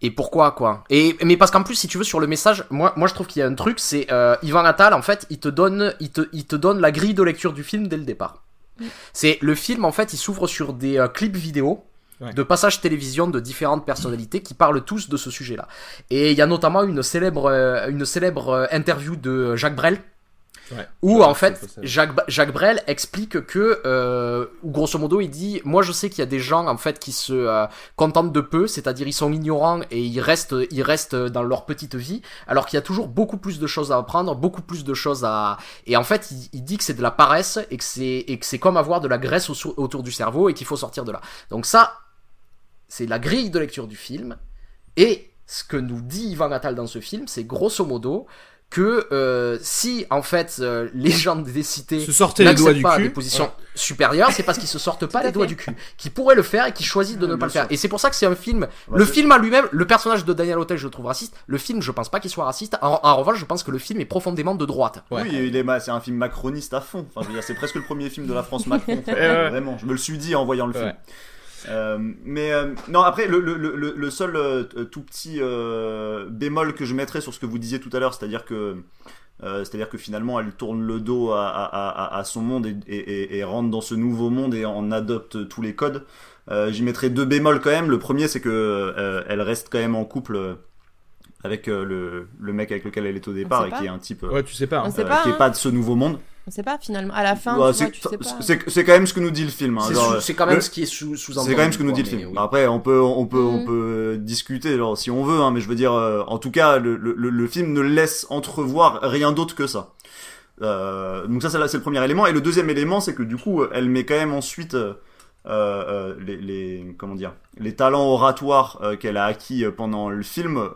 Et pourquoi, quoi? Et Mais parce qu'en plus, si tu veux, sur le message, moi, moi je trouve qu'il y a un truc, c'est euh, Ivan Attal, en fait, il te, donne, il, te, il te donne la grille de lecture du film dès le départ. C'est le film, en fait, il s'ouvre sur des euh, clips vidéo. Ouais. de passages télévision de différentes personnalités qui parlent tous de ce sujet-là. Et il y a notamment une célèbre, euh, une célèbre euh, interview de Jacques Brel, Ouais. où en fait. Jacques, Jacques Brel explique que euh, grosso modo il dit moi je sais qu'il y a des gens en fait qui se euh, contentent de peu c'est-à-dire ils sont ignorants et ils restent ils restent dans leur petite vie alors qu'il y a toujours beaucoup plus de choses à apprendre beaucoup plus de choses à et en fait il, il dit que c'est de la paresse et que c'est et que c'est comme avoir de la graisse au- autour du cerveau et qu'il faut sortir de là donc ça c'est la grille de lecture du film et ce que nous dit Ivan Attal dans ce film c'est grosso modo que euh, si en fait euh, les gens des cités Se sortaient les doigts n'acceptent du pas cul. des positions supérieures, c'est parce qu'ils se sortent pas les doigts du cul, qui pourraient le faire et qui choisissent de ne pas le faire. Et c'est pour ça que c'est un film. Le film à lui-même, le personnage de Daniel Auteuil, je le trouve raciste. Le film, je pense pas qu'il soit raciste. En, en revanche, je pense que le film est profondément de droite. Ouais. Oui, il est, ma- c'est un film macroniste à fond. Enfin, c'est presque le premier film de la France Macron. Vraiment, je me le suis dit en voyant le film. Euh, mais euh, non, après, le, le, le, le seul euh, tout petit euh, bémol que je mettrais sur ce que vous disiez tout à l'heure, c'est-à-dire que, euh, c'est-à-dire que finalement, elle tourne le dos à, à, à, à son monde et, et, et- et rentre dans ce nouveau monde et en adopte tous les codes. Euh, J'y mettrais deux bémols quand même. Le premier, c'est que euh, elle reste quand même en couple euh, avec euh, le, le mec avec lequel elle est au départ et pas. qui est un type euh, Ouais, tu sais pas. On hein. euh, qui est hein. pas de ce nouveau monde. On sait pas finalement. À la fin, vois, c'est tu sais pas. c'est- c'est quand même ce que nous dit le film. hein. C'est Genre, sous- c'est quand même le- ce qui est sous sous c'est quand même ce que nous dit le film. Après, on peut, on peut, on Mhm. peut discuter, genre, si on veut, hein, mais je veux dire, euh, en tout cas, le, le, le film ne laisse entrevoir rien d'autre que ça. Euh, donc ça, c'est là, c'est le premier élément. Et le deuxième élément, c'est que du coup, elle met quand même ensuite euh, euh, les, les, comment dire, les talents oratoires euh, qu'elle a acquis euh, pendant le film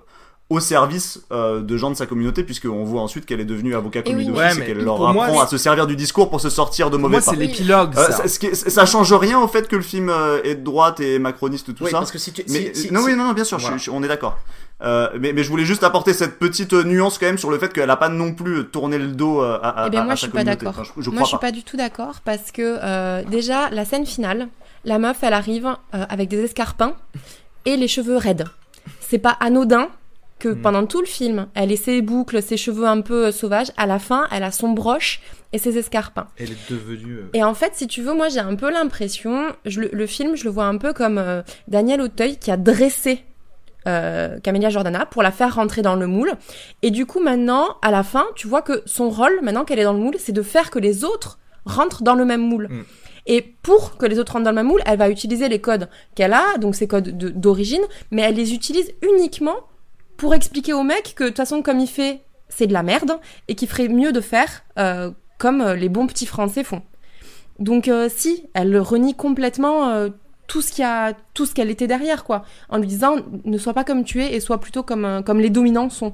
au service euh, de gens de sa communauté, puisqu'on voit ensuite qu'elle est devenue avocat commis oui. d'office Ouais, et qu'elle leur moi, apprend à se servir du discours pour se sortir de Pour mauvais moi, pas. c'est l'épilogue. Euh, ça. ça, ce qui est- ça change rien au fait que le film euh, est de droite et macroniste tout Oui, ça. parce que si tu. Mais si- si- non, si- oui, non, non, bien sûr, je- Voilà. je- on est d'accord. Euh, mais, mais je voulais juste apporter cette petite nuance quand même sur le fait qu'elle a pas non plus tourné le dos à, à, Eh bien, à- moi, à je sa suis pas communauté. d'accord. Enfin, je, je Moi, je suis pas. pas du tout d'accord parce que euh, déjà, la scène finale, la meuf, elle arrive euh, avec des escarpins et les cheveux raides. C'est pas anodin que Mm. pendant tout le film, elle ait ses boucles, ses cheveux un peu euh, sauvages. À la fin, elle a son broche et ses escarpins. Elle est devenue. euh, Et en fait, si tu veux, moi, j'ai un peu l'impression, je le, le film, je le vois un peu comme euh, Daniel Auteuil qui a dressé euh, Camélia Jordana pour la faire rentrer dans le moule. Et du coup, maintenant, à la fin, tu vois que son rôle, maintenant qu'elle est dans le moule, c'est de faire que les autres rentrent dans le même moule. Mm. Et pour que les autres rentrent dans le même moule, elle va utiliser les codes qu'elle a, donc ces codes de- d'origine, mais elle les utilise uniquement pour expliquer au mec que de toute façon, comme il fait, c'est de la merde, et qu'il ferait mieux de faire euh, comme euh, les bons petits Français font. Donc euh, si, elle renie complètement tout ce tout ce qu'elle était derrière, quoi, en lui disant ne sois pas comme tu es et sois plutôt comme les dominants sont.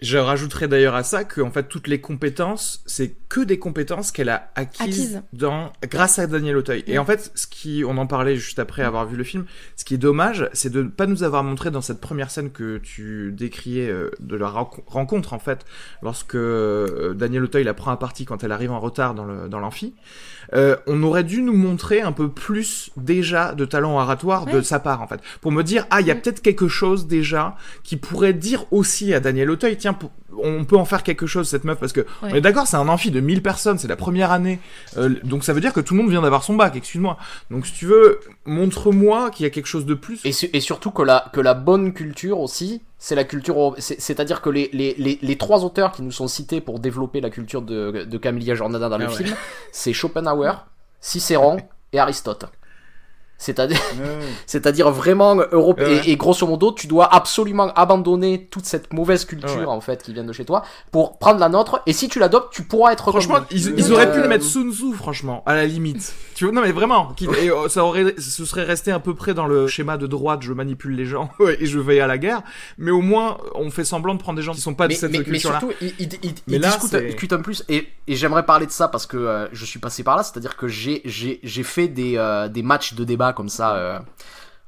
Je rajouterais d'ailleurs à ça que en fait toutes les compétences, c'est que des compétences qu'elle a acquises, Acquises. dans grâce à Daniel Auteuil. Et en fait, ce qui on en parlait juste après avoir vu le film, ce qui est dommage, c'est de ne pas nous avoir montré dans cette première scène que tu décriais euh, de la renco- rencontre en fait, lorsque euh, Daniel Auteuil la prend à partie quand elle arrive en retard dans le dans l'amphi. Euh, on aurait dû nous montrer un peu plus déjà de talent oratoire de sa part en fait, pour me dire ah il y a peut-être quelque chose déjà qui pourrait dire aussi à Daniel Auteuil tiens on peut en faire quelque chose cette meuf parce que on est d'accord c'est un amphi de 1000 personnes c'est la première année euh, donc ça veut dire que tout le monde vient d'avoir son bac excuse-moi donc si tu veux montre-moi qu'il y a quelque chose de plus Et, su- et surtout que la, que la bonne culture aussi, c'est la culture. C'est-à-dire que les, les, les, les trois auteurs qui nous sont cités pour développer la culture de, de Camélia Jordana dans le Ah ouais. film, c'est Schopenhauer, Cicéron et Aristote. C'est-à-dire, c'est-à-dire vraiment Europe Ouais, ouais. et, et grosso modo, tu dois absolument abandonner toute cette mauvaise culture Ouais. en fait qui vient de chez toi pour prendre la nôtre. Et si tu l'adoptes, tu pourras être Franchement, ils, Euh, ils auraient pu euh, le mettre Sun Tzu, franchement, à la limite. Tu vois, non mais vraiment, et, euh, ça aurait, ce serait resté à peu près dans le schéma de droite, je manipule les gens et je vais à la guerre. Mais au moins, on fait semblant de prendre des gens qui sont pas mais, de cette mais- mais culture-là. surtout, Mais il là, discute, c'est- discute un plus. Et, et j'aimerais parler de ça parce que euh, je suis passé par là. C'est-à-dire que j'ai, j'ai, j'ai fait des, euh, des matchs de débat comme ça euh,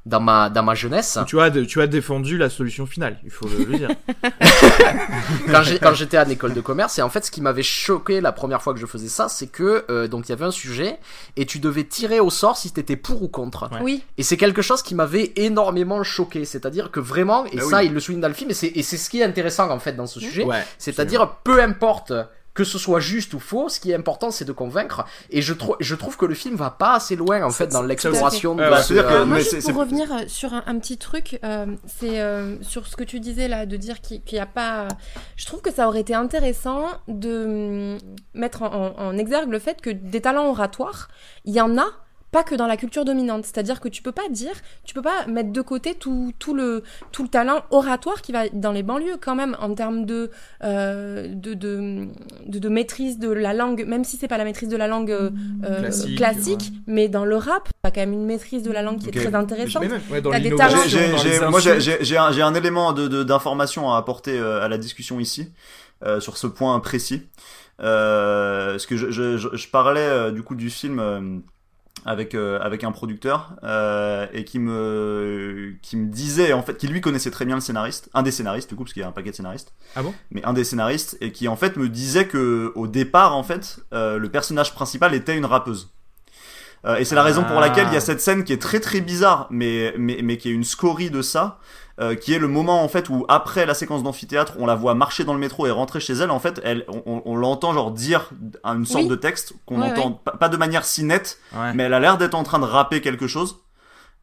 dans, ma, dans ma jeunesse. Tu as, tu as défendu la solution finale, il faut le, le dire. quand, j'ai- quand j'étais à l'école de commerce. Et en fait, ce qui m'avait choqué la première fois que je faisais ça, c'est que euh, donc il y avait un sujet et tu devais tirer au sort si t'étais pour ou contre. Ouais. Oui, Et c'est quelque chose qui m'avait énormément choqué. C'est-à-dire que vraiment, et Bah ça, oui. il le souligne dans le film, et c'est, et c'est ce qui est intéressant en fait dans ce sujet. Ouais. C'est-à-dire, peu importe que ce soit juste ou faux, ce qui est important, c'est de convaincre. Et je, trou- je trouve que le film va pas assez loin, en fait, dans l'exploration de Euh, que- Alors, moi, juste pour revenir euh, sur un, un petit truc, euh, c'est euh, sur ce que tu disais là, de dire qu'il n'y a pas. Je trouve que ça aurait été intéressant de hum, mettre en, en- en exergue le fait que des talents oratoires, il y en a. Pas que dans la culture dominante, c'est-à-dire que tu peux pas dire, tu peux pas mettre de côté tout, tout le tout le talent oratoire qui va dans les banlieues quand même en termes de euh, de, de, de de maîtrise de la langue, même si c'est pas la maîtrise de la langue euh, euh, Classique, mais dans le rap, t'as quand même une maîtrise de la langue qui est très intéressante. Ouais, dans T'as des talents. J'ai- j'ai- dans j'ai- les moi, j'ai- insultes. j'ai j'ai un, j'ai un élément de- de- d'information à apporter euh, à la discussion ici euh, sur ce point précis. Euh, parce que je, je, je, je parlais euh, du coup du film euh, avec euh, avec un producteur euh, et qui me qui me disait en fait qui lui connaissait très bien le scénariste, un des scénaristes du coup parce qu'il y a un paquet de scénaristes. Ah bon? Mais un des scénaristes et qui en fait me disait que au départ en fait euh, le personnage principal était une rappeuse. Et c'est la raison pour Ah. laquelle il y a cette scène qui est très très bizarre, mais, mais, mais qui est une scorie de ça, euh, qui est le moment en fait où après la séquence d'amphithéâtre, on la voit marcher dans le métro et rentrer chez elle. En fait, elle, on, on l'entend genre dire une sorte Oui. de texte qu'on Ouais, entend pas, pas de manière si nette, Ouais. mais elle a l'air d'être en train de rapper quelque chose.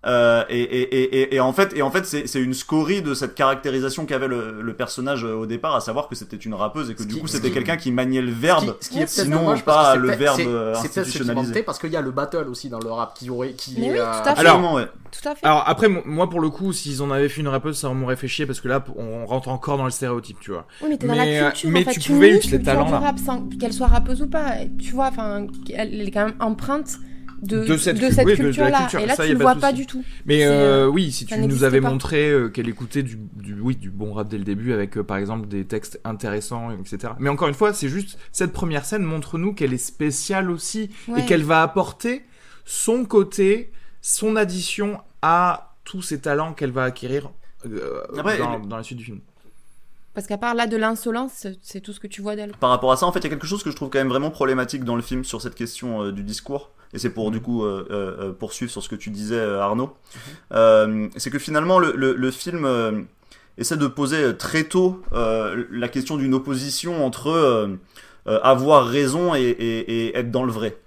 Euh, et, et, et, en fait, et en fait, c'est c'est une scorie de cette caractérisation qu'avait le, le personnage euh, au départ, à savoir que c'était une rappeuse et que Ce du qui- coup c'était quelqu'un qui maniait le Ce qui, verbe. ce qui est sinon dommage pas c'est le verbe c'est- C'est institutionnalisé. segmenté parce qu'il y a le battle aussi dans le rap qui aurait, qui Mais est, oui, euh, tout à fait. Alors- Absolument, ouais. Tout à fait. Alors après, mo- moi pour le coup, s'ils en avaient fait une rappeuse, ça m'aurait fait chier parce que là, on rentre encore dans le stéréotype, tu vois. oui, mais t'es dans mais, la culture. mais en fait. tu tu pouvais utiliser culture talent, du là. rap sans qu'elle soit rappeuse ou pas. Tu vois, enfin, elle est quand même empreinte de, De cette de cette oui, culture-là. culture, Et là, ça, tu le vois pas du tout. Mais euh, euh, oui, si ça tu nous avais pas. montré euh, qu'elle écoutait du, du, oui, du bon rap dès le début avec, euh, par exemple, des textes intéressants, etc. Mais encore une fois, c'est juste, cette première scène montre-nous qu'elle est spéciale aussi Ouais. et qu'elle va apporter son côté, son addition à tous ces talents qu'elle va acquérir euh, Après, dans, la suite du film. Parce qu'à part là de l'insolence, c'est- c'est tout ce que tu vois d'elle. Par rapport à ça, en fait, il y a quelque chose que je trouve quand même vraiment problématique dans le film sur cette question euh, du discours. Et c'est pour du coup euh, euh, euh, poursuivre sur ce que tu disais, Arnaud. Euh, c'est que finalement, le, le, le film essaie de poser très tôt la question d'une opposition entre avoir raison et, et, et être dans le vrai.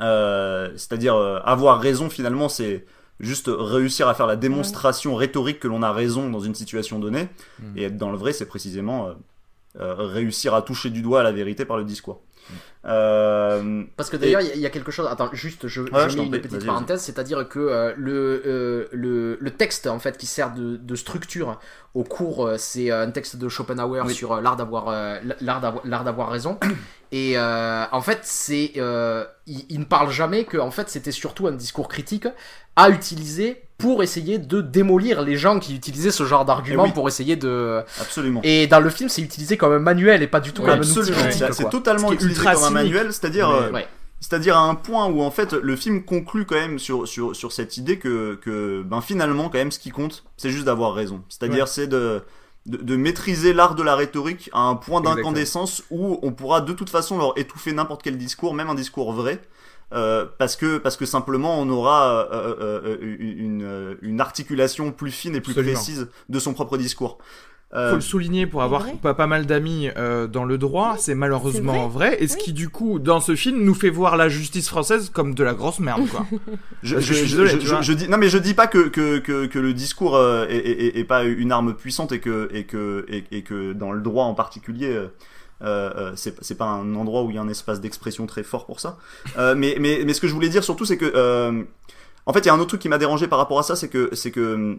C'est-à-dire avoir raison, finalement, c'est juste réussir à faire la démonstration rhétorique que l'on a raison dans une situation donnée. Mm. Et être dans le vrai, c'est précisément euh, euh, réussir à toucher du doigt la vérité par le discours. Euh, Parce que d'ailleurs, il y a- il y, a quelque chose. Attends, juste, je, Ouais, je mets une petite parenthèse, c'est-à-dire que euh, le, euh, le, le texte en fait qui sert de, de structure au cours, c'est un texte de Schopenhauer Oui. sur l'art d'avoir l'art d'avoir l'art d'avoir raison. Et en fait, c'est il, il ne parle jamais que en fait c'était surtout un discours critique à utiliser pour essayer de démolir les gens qui utilisaient ce genre d'argument Eh oui. pour essayer de. absolument. Et dans le film, c'est utilisé comme un manuel et pas du tout Oui, comme un outil c'est totalement Ce utilisé ultra comme un manuel, c'est-à-dire Mais- euh, Ouais. C'est-à-dire à un point où en fait le film conclut quand même sur, sur, sur cette idée que, que ben finalement quand même ce qui compte c'est juste d'avoir raison. C'est-à-dire c'est de, de, de maîtriser l'art de la rhétorique à un point d'incandescence où on pourra de toute façon leur étouffer n'importe quel discours, même un discours vrai. Euh, parce que parce que simplement on aura euh, euh, euh, une, une articulation plus fine et plus Absolument. précise de son propre discours. Euh, faut le souligner pour avoir pas, pas mal d'amis euh, dans le droit, c'est malheureusement vrai. et ce Oui. qui du coup dans ce film nous fait voir la justice française comme de la grosse merde quoi. Je, je, je suis je- désolé, je- tu je- vois. je dis non mais je dis pas que que, que, que le discours euh, est, est, est- est pas une arme puissante et que et que et, et que dans le droit en particulier euh, euh, c'est pas un endroit où il y a un espace d'expression très fort pour ça. Euh, mais mais mais ce que je voulais dire surtout c'est que en fait il y a un autre truc qui m'a dérangé par rapport à ça c'est que que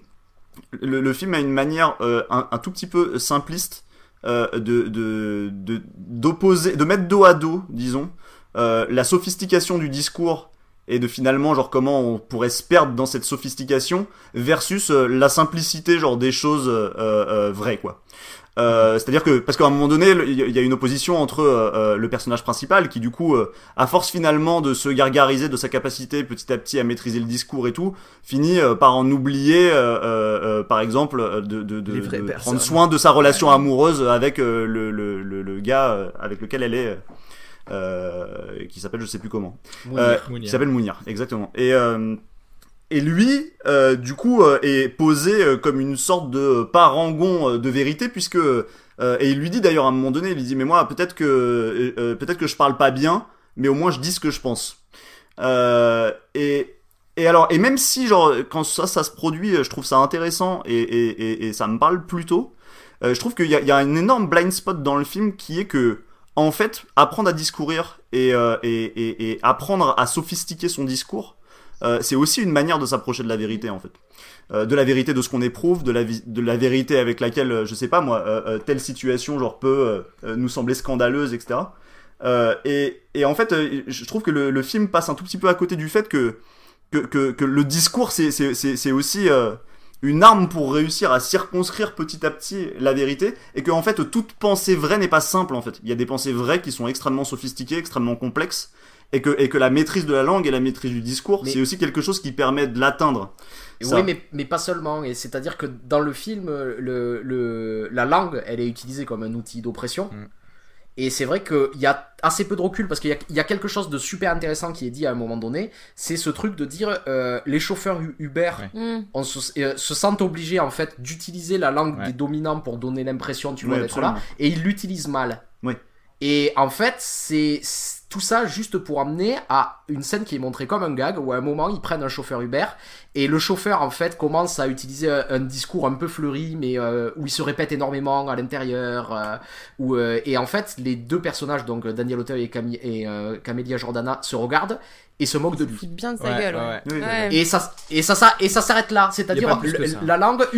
le, film a une manière un, tout petit peu simpliste de de de de mettre dos à dos disons la sophistication du discours et de finalement genre comment on pourrait se perdre dans cette sophistication versus la simplicité genre des choses vraies quoi. Euh, C'est-à-dire que parce qu'à un moment donné il y a- une opposition entre euh, euh, le personnage principal qui du coup euh, à force finalement de se gargariser de sa capacité petit à petit à maîtriser le discours et tout finit euh, par en oublier euh, euh, euh, par exemple de, de, de, prendre soin de sa relation amoureuse avec le, le, le, le gars avec lequel elle est euh, qui s'appelle je sais plus comment Mounir. qui s'appelle Mounir, exactement. Et euh, et lui, euh, du coup, euh, est posé euh, comme une sorte de parangon de vérité, puisque et il lui dit d'ailleurs à un moment donné, il lui dit mais moi peut-être que peut-être que je parle pas bien, mais au moins je dis ce que je pense. Et et alors et même si genre quand ça ça se produit, je trouve ça intéressant et et et, ça me parle plutôt. Je trouve qu'il y a, un énorme blind spot dans le film qui est que en fait, apprendre à discourir et, et, et apprendre à sophistiquer son discours, euh, c'est aussi une manière de s'approcher de la vérité en fait. Euh, de la vérité de ce qu'on éprouve, de la, vérité avec laquelle, euh, je sais pas moi, telle situation genre peut nous sembler scandaleuse, etc. Et, en fait, je trouve que le, film passe un tout petit peu à côté du fait que, que, le discours, c'est aussi une arme pour réussir à circonscrire petit à petit la vérité, et que en fait, toute pensée vraie n'est pas simple en fait. Il y a des pensées vraies qui sont extrêmement sophistiquées, extrêmement complexes, et que, et que la maîtrise de la langue et la maîtrise du discours, Mais- c'est aussi quelque chose qui permet de l'atteindre. Ça. Oui, mais, mais pas seulement. Et c'est-à-dire que dans le film, le, le, la langue, elle est utilisée comme un outil d'oppression. Mm. Et c'est vrai qu'il y a assez peu de recul parce qu'il y a, il y a quelque chose de super intéressant qui est dit à un moment donné. C'est ce truc de dire euh, les chauffeurs Uber Ouais. On se, euh, se sentent obligés en fait d'utiliser la langue Ouais. des dominants pour donner l'impression, tu vois, d'être là. Et ils l'utilisent mal. Oui. Et en fait, c'est tout ça juste pour amener à une scène qui est montrée comme un gag où à un moment ils prennent un chauffeur Uber et le chauffeur en fait commence à utiliser un, discours un peu fleuri mais euh, où il se répète énormément à l'intérieur euh, où, euh, et en fait les deux personnages donc Daniel Auteuil et, Camille, et Camélia Jordana se regardent et se moquent de lui. Bien de sa Ouais, gueule. ouais, ouais. Et ça, et ça, ça, et ça s'arrête là. C'est-à-dire, la langue et-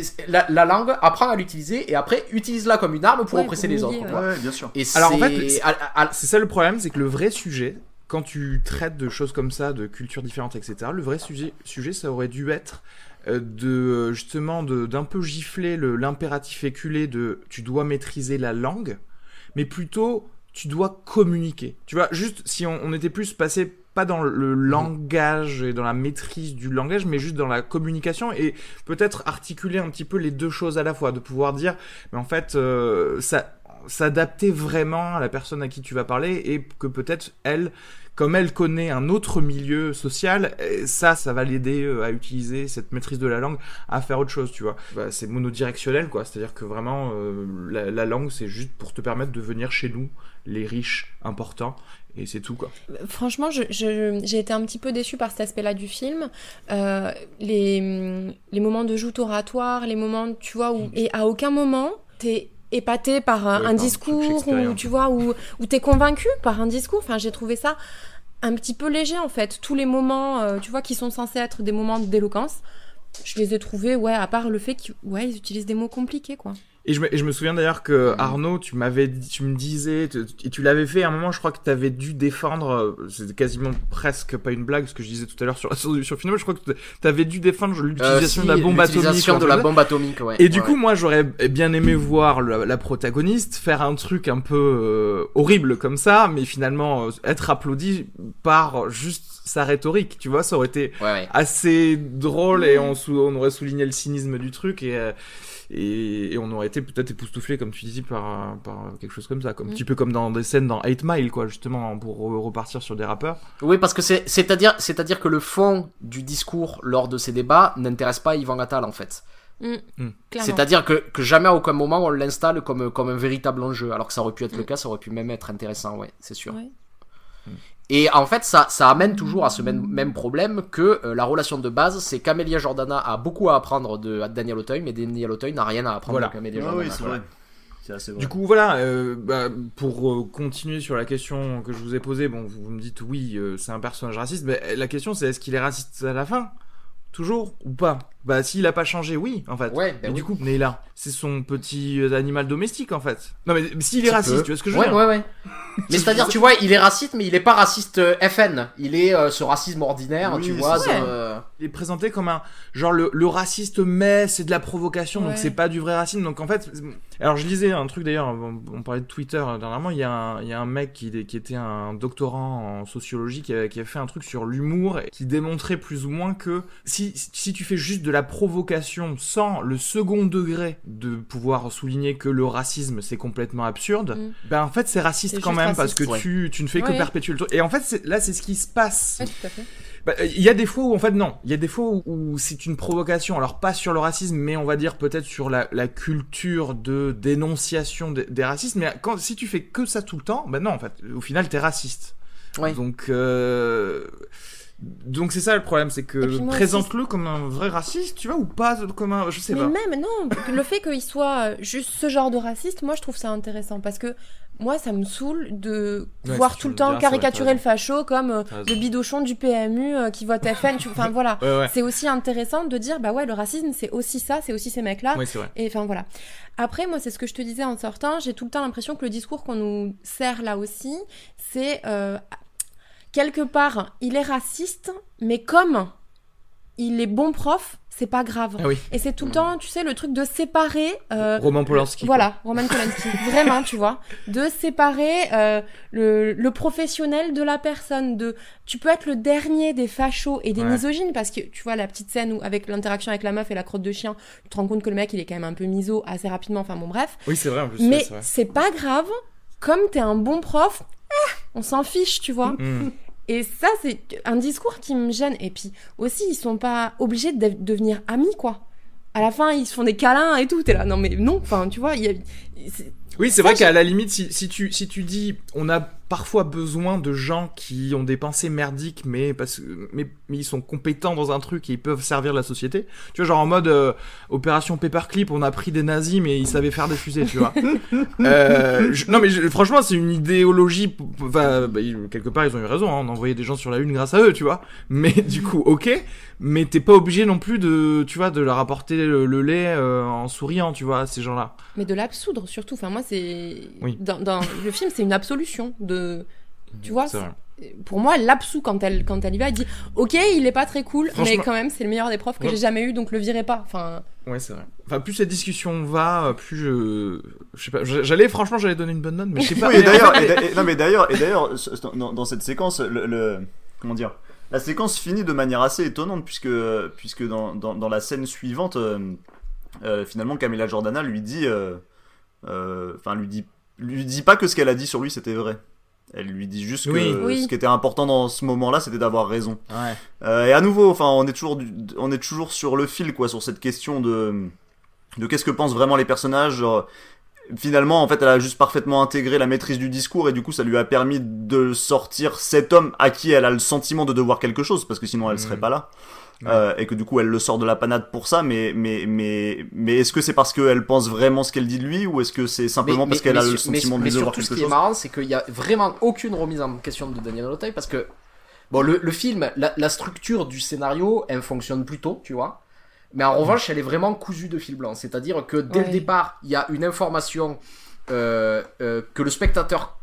et- la, la langue apprend à l'utiliser et après utilise-la comme une arme pour Ouais, oppresser pour les autres. ouais. quoi. Ouais, bien sûr. Et Alors, en c'est- fait, c'est- ça le problème, c'est que le vrai sujet, quand tu traites de choses comme ça, de cultures différentes, etc., le vrai sujet, sujet ça aurait dû être euh, de justement de- d'un peu gifler le- l'impératif éculé de tu dois maîtriser la langue, mais plutôt tu dois communiquer. Tu vois, juste si on, on était plus passé pas dans le langage et dans la maîtrise du langage, mais juste dans la communication et peut-être articuler un petit peu les deux choses à la fois, de pouvoir dire, mais en fait, euh, ça s'adapter vraiment à la personne à qui tu vas parler et que peut-être elle comme elle connaît un autre milieu social, euh, ça, ça va l'aider euh, à utiliser cette maîtrise de la langue à faire autre chose, tu vois. Bah, c'est monodirectionnel, quoi. C'est-à-dire que vraiment, euh, la, la langue, c'est juste pour te permettre de venir chez nous, les riches, importants, et c'est tout, quoi. Franchement, j'ai été un petit peu déçue par cet aspect-là du film. Euh, les, les moments de joute oratoire, les moments, tu vois, où. Et à aucun moment, t'es épaté par un, Ouais, discours, ou tu vois, où, où t'es convaincu par un discours. Enfin, j'ai trouvé ça un petit peu léger, en fait. Tous les moments, euh, tu vois, qui sont censés être des moments d'éloquence, je les ai trouvés, ouais, à part le fait qu'ils ouais, ils utilisent des mots compliqués, quoi. Et je me, et je me souviens d'ailleurs que Arnaud, tu m'avais, tu me disais, tu- et tu l'avais fait à un moment, je crois que tu avais dû défendre, euh, c'était quasiment presque pas une blague, ce que je disais tout à l'heure sur, sur, sur Film, je crois que tu avais dû défendre l'utilisation Euh, si, de la bombe atomique. l'utilisation de la bombe atomique, ouais. Et du coup, moi, j'aurais bien aimé voir la, la protagoniste faire un truc un peu euh, horrible comme ça, mais finalement euh, être applaudi par juste sa rhétorique, tu vois, ça aurait été Ouais, ouais. assez drôle et on, sou- on aurait souligné le cynisme du truc et, euh, et, et on aurait été peut-être époustouflé, comme tu disais, par, par quelque chose comme ça, comme un Mm. petit peu comme dans des scènes dans 8 Mile, quoi, justement, pour re- repartir sur des rappeurs. Oui, parce que c'est, c'est-à-dire, que le fond du discours lors de ces débats n'intéresse pas Yvan Attal, en fait. Mm, Mm. C'est-à-dire que, que jamais à aucun moment on l'installe comme, comme un véritable enjeu, alors que ça aurait pu être le Mm. cas, ça aurait pu même être intéressant, ouais, c'est sûr. Ouais. Et en fait, ça, ça amène toujours à ce même, même problème que euh, la relation de base, c'est qu'Amelia Jordana a beaucoup à apprendre de à Daniel Auteuil, mais Daniel Auteuil n'a rien à apprendre Voilà. de Camélia Ah Jordana. oui, c'est vrai. C'est assez vrai. Du coup, voilà, euh, bah, pour euh, continuer sur la question que je vous ai posée, bon, vous, vous me dites oui, euh, c'est un personnage raciste, mais la question c'est est-ce qu'il est raciste à la fin? Toujours ou pas? Bah, s'il a pas changé, oui, en fait. Ouais, ben du oui. coup, Neila, c'est son petit euh, animal domestique, en fait. Non, mais s'il est raciste, peu. tu vois ce que je veux ouais, dire Ouais, ouais. Mais c'est-à-dire, tu vois, il est raciste, mais il est pas raciste euh, FN. Il est euh, ce racisme ordinaire, Oui, tu vois. ça. euh, Il est présenté comme un genre le, le raciste mais c'est de la provocation donc Ouais. c'est pas du vrai racisme donc en fait alors je lisais un truc d'ailleurs on, on parlait de Twitter dernièrement il y a un, il y a un mec qui, qui était un doctorant en sociologie qui a, qui a fait un truc sur l'humour et qui démontrait plus ou moins que si, si tu fais juste de la provocation sans le second degré de pouvoir souligner que le racisme c'est complètement absurde Mm. ben en fait c'est raciste quand même parce que Ouais. tu, tu ne fais que Ouais. perpétuer le truc et en fait là c'est ce qui se passe Ouais, tout à fait. bah, Il y a des fois où en fait non, il y a des fois où, où c'est une provocation, alors pas sur le racisme, mais on va dire peut-être sur la, la culture de dénonciation des, des racistes, mais quand, si tu fais que ça tout le temps, bah non en fait, au final t'es raciste. Ouais. Donc euh, donc c'est ça le problème, c'est que présente-le comme un vrai raciste, tu vois, ou pas comme un, je sais Mais pas. même, non, le fait qu'il soit euh, juste ce genre de raciste, moi je trouve ça intéressant parce que moi ça me saoule de Ouais, voir tout le temps caricaturer le facho comme euh, le bidochon du PMU euh, qui vote FN. tu- Enfin voilà. Ouais ouais, C'est aussi intéressant de dire bah ouais, le racisme c'est aussi ça, c'est aussi ces mecs-là. ouais c'est vrai. Et enfin voilà. Après, moi, c'est ce que je te disais en sortant. J'ai tout le temps l'impression que le discours qu'on nous sert là aussi, c'est euh, quelque part, il est raciste, mais comme il est bon prof, c'est pas grave. Ah oui, Et c'est tout le temps, tu sais, le truc de séparer. euh, Roman Polanski. voilà, Roman Polanski, vraiment, tu vois, de séparer euh, le, le professionnel de la personne. De, tu peux être le dernier des fachos et des Ouais. misogynes parce que tu vois la petite scène où avec l'interaction avec la meuf et la crotte de chien, tu te rends compte que le mec il est quand même un peu miso assez rapidement. Enfin bon bref, Oui c'est vrai en plus. mais c'est pas grave. Comme t'es un bon prof, on s'en fiche, tu vois. Mm. Et ça, c'est un discours qui me gêne. Et puis aussi, ils sont pas obligés de devenir amis, quoi. À la fin, ils se font des câlins et tout. T'es là, non mais non. Enfin, tu vois, y a. Oui, c'est vrai qu'à la limite, si, si, tu, si tu dis, on a parfois besoin de gens qui ont des pensées merdiques, mais, parce, mais, mais ils sont compétents dans un truc et ils peuvent servir la société. Tu vois, genre en mode euh, opération Paperclip, on a pris des nazis, mais ils savaient faire des fusées, tu vois. Euh, je- non, mais je- franchement, c'est une idéologie. bah, quelque part, ils ont eu raison, hein, on a envoyé des gens sur la Lune grâce à eux, tu vois. Mais du coup, ok, mais t'es pas obligé non plus de, tu vois, de leur apporter le, le lait euh, en souriant, tu vois, à ces gens-là. Mais de l'absoudre surtout. Enfin, moi, c'est. Oui. Dans, dans le film, c'est une absolution de. Tu vois, pour moi, elle l'absout quand elle, quand elle y va. Elle dit Ok, il est pas très cool, mais quand même, c'est le meilleur des profs que Ouais. j'ai jamais eu, donc le virez pas. Enfin, Ouais, c'est vrai. Enfin, plus cette discussion va, plus je. Je sais pas. J'allais, franchement, j'allais donner une bonne note, mais je sais pas. Oui, d'ailleurs, non mais d'ailleurs, et d'ailleurs, dans, dans cette séquence, le, le- comment dire, la séquence finit de manière assez étonnante puisque puisque dans, dans, dans la scène suivante, euh, euh, finalement, Camilla Jordana lui dit, euh, euh, enfin lui dit, lui dit pas que ce qu'elle a dit sur lui c'était vrai. Elle lui dit juste que Oui. Oui. ce qui était important dans ce moment-là, c'était d'avoir raison. Ouais. Euh, et à nouveau, enfin, on est toujours, du- on est toujours sur le fil, quoi, sur cette question de, de qu'est-ce que pensent vraiment les personnages. finalement, en fait, elle a juste parfaitement intégré la maîtrise du discours et du coup, ça lui a permis de sortir cet homme à qui elle a le sentiment de devoir quelque chose, parce que sinon, elle serait Mhm. pas là. Ouais. Euh, et que du coup, elle le sort de la panade pour ça, mais mais mais mais est-ce que c'est parce qu'elle pense vraiment ce qu'elle dit de lui, ou est-ce que c'est simplement parce qu'elle a le mais- sentiment de mais lui devoir surtout, ce quelque qui est chose marrant, c'est qu'il y a vraiment aucune remise en question de Daniel Auteuil parce que bon, le, le film, la, la structure du scénario, elle fonctionne plutôt, tu vois. Mais en revanche, elle est vraiment cousue de fil blanc. C'est-à-dire que dès le départ, il y a une information euh, euh, que le spectateur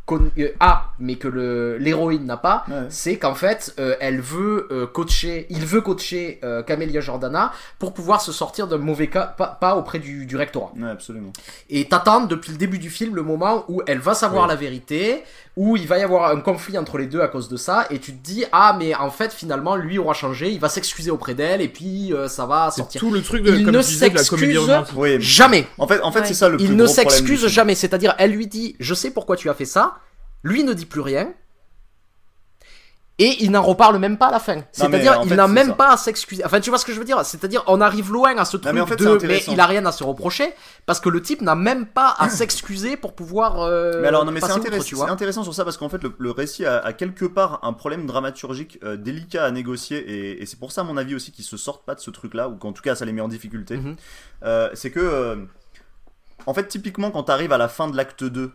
a, mais que le- l'héroïne n'a pas. Ouais. C'est qu'en fait, euh, elle veut euh, coacher, il veut coacher euh, Camélia Jordana pour pouvoir se sortir d'un mauvais cas, pas, pas auprès du, du rectorat. Ouais, absolument. Et t'attends depuis le début du film le moment où elle va savoir la vérité, où il va y avoir un conflit entre les deux à cause de ça, et tu te dis ah mais en fait finalement lui aura changé, il va s'excuser auprès d'elle et puis euh, ça va C'est sortir. tout le truc de, Il comme ne s'excuse. Jamais. En fait, en fait, Ouais. c'est ça le plus Il ne gros problème du s'excuse jamais. C'est-à-dire elle lui dit je sais pourquoi tu as fait ça, lui ne dit plus rien. Et il n'en reparle même pas à la fin. C'est-à-dire, il n'a même ça. pas à s'excuser. Enfin, tu vois ce que je veux dire? C'est-à-dire, on arrive loin à ce truc mais en fait, c'est de, mais intéressant. il a rien à se reprocher parce que le type n'a même pas à s'excuser pour pouvoir. euh, Mais alors, non, mais c'est intéressant, tu intéressant sur ça parce qu'en fait, le, le récit a, a quelque part un problème dramaturgique euh, délicat à négocier et, et c'est pour ça, à mon avis aussi, qu'ils se sortent pas de ce truc-là ou qu'en tout cas, ça les met en difficulté. Mhm. Euh, c'est que, en fait, typiquement, quand t'arrives à la fin de l'acte 2,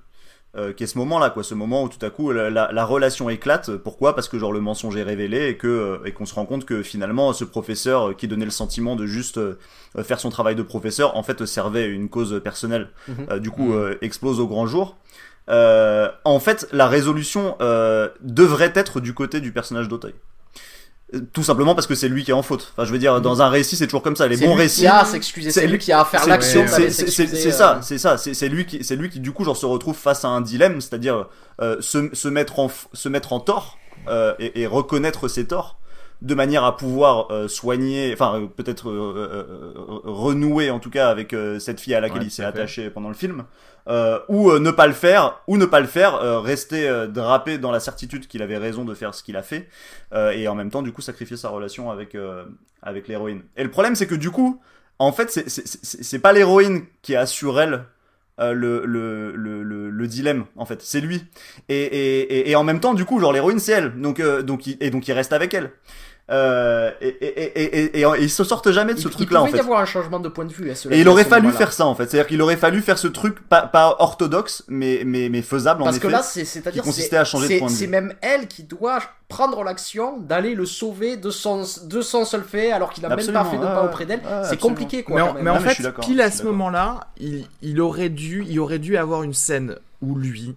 euh, qui est ce moment-là, quoi, ce moment où tout à coup la, la- la relation éclate. Pourquoi? Parce que genre le mensonge est révélé et que euh, et qu'on se rend compte que finalement ce professeur euh, qui donnait le sentiment de juste euh, euh, faire son travail de professeur, en fait servait une cause personnelle. Mhm. Euh, du coup, euh, explose au grand jour. Euh, en fait, la résolution euh, devrait être du côté du personnage d'Auteuil. Euh, Tout simplement parce que c'est lui qui est en faute. Enfin, je veux dire, dans un récit, c'est toujours comme ça. Les bons récits, c'est lui qui a à faire l'action d'aller c'est- euh, ça, c'est ça, c'est lui qui, c'est lui qui du coup genre se retrouve face à un dilemme, c'est-à-dire euh, se, se mettre en, se mettre en tort euh, et, et reconnaître ses torts de manière à pouvoir euh, soigner, enfin euh, peut-être euh, renouer en tout cas avec cette fille à laquelle Ouais, il s'est attaché pendant le film, ou ne pas le faire, ou ne pas le faire, rester drapé dans la certitude qu'il avait raison de faire ce qu'il a fait, et en même temps du coup sacrifier sa relation avec avec l'héroïne. Et le problème c'est que du coup, en fait c'est c'est- pas l'héroïne qui a sur elle euh, le, le, le, le, le dilemme en fait. C'est lui. Et, et, et, et en même temps du coup genre l'héroïne c'est elle. Donc euh, donc il, et donc il reste avec elle euh, et, et, et, et, et, et ils se sortent jamais de ce il, truc il là en fait y avoir un changement de point de vue. et il à aurait ce fallu faire ça en fait c'est à dire qu'il aurait fallu faire ce truc pas, pas orthodoxe mais mais mais faisable Parce en que effet là, c'est c'est-à-dire qui consistait c'est- à changer de point de vue. C'est même elle qui doit prendre l'action d'aller le sauver de son de son seul fait alors qu'il a même pas fait de pas auprès d'elle. ouais, c'est compliqué quoi. Mais, quand même. mais en Ouais, mais je fait, pile à ce moment-là, il, il aurait dû, il aurait dû avoir une scène où lui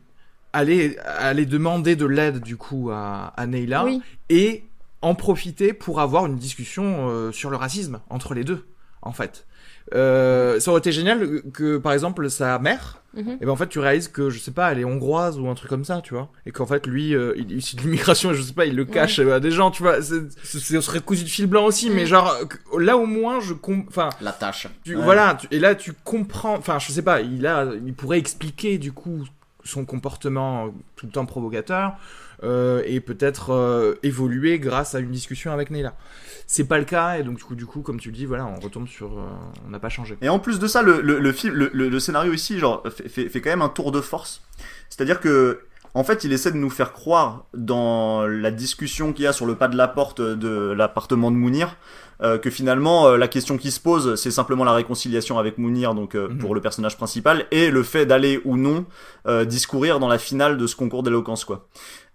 allait, allait demander de l'aide du coup à, à Neila Oui. et en profiter pour avoir une discussion euh, sur le racisme entre les deux, en fait. Euh, ça aurait été génial que, par exemple, sa mère, Mhm. et ben en fait, tu réalises que je sais pas, elle est hongroise ou un truc comme ça, tu vois, et qu'en fait, lui, euh, il est issu de l'immigration, je sais pas, il le cache à des gens, tu vois. C'est- c'est- Ce serait cousu de fil blanc aussi, mais Mhm. genre là au moins, je enfin, La tâche. tu- Ouais. voilà, tu- et là tu comprends, enfin je sais pas, il a, il pourrait expliquer du coup son comportement euh, tout le temps provocateur euh, et peut-être euh, évoluer grâce à une discussion avec Neila. C'est pas le cas et donc du coup, du coup, comme tu le dis, voilà, on retombe sur, euh, on n'a pas changé. Et en plus de ça, le, le, le film, le- le scénario ici, genre, fait, fait, fait quand même un tour de force. C'est-à-dire que, en fait, il essaie de nous faire croire dans la discussion qu'il y a sur le pas de la porte de l'appartement de Mounir, euh, que finalement, euh, la question qui se pose, c'est simplement la réconciliation avec Mounir, donc euh, Mhm. pour le personnage principal, et le fait d'aller ou non euh, discourir dans la finale de ce concours d'éloquence, quoi.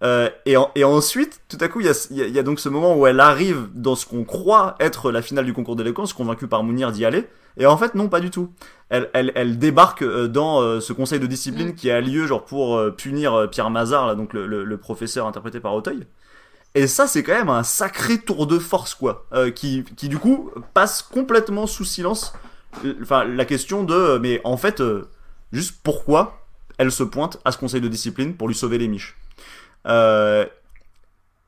Euh, et, en- et ensuite, tout à coup, il y a, il y a- y a donc ce moment où elle arrive dans ce qu'on croit être la finale du concours d'éloquence, convaincue par Mounir d'y aller. Et en fait, non, pas du tout. Elle, elle, elle débarque euh, dans ce conseil de discipline Mm. qui a lieu genre pour punir Pierre Mazard, là, donc le, le- le professeur interprété par Auteuil. Et ça, c'est quand même un sacré tour de force, quoi, euh, qui, qui du coup passe complètement sous silence. euh, Enfin, la question de, euh, mais en fait, euh, juste pourquoi elle se pointe à ce conseil de discipline pour lui sauver les miches. Euh,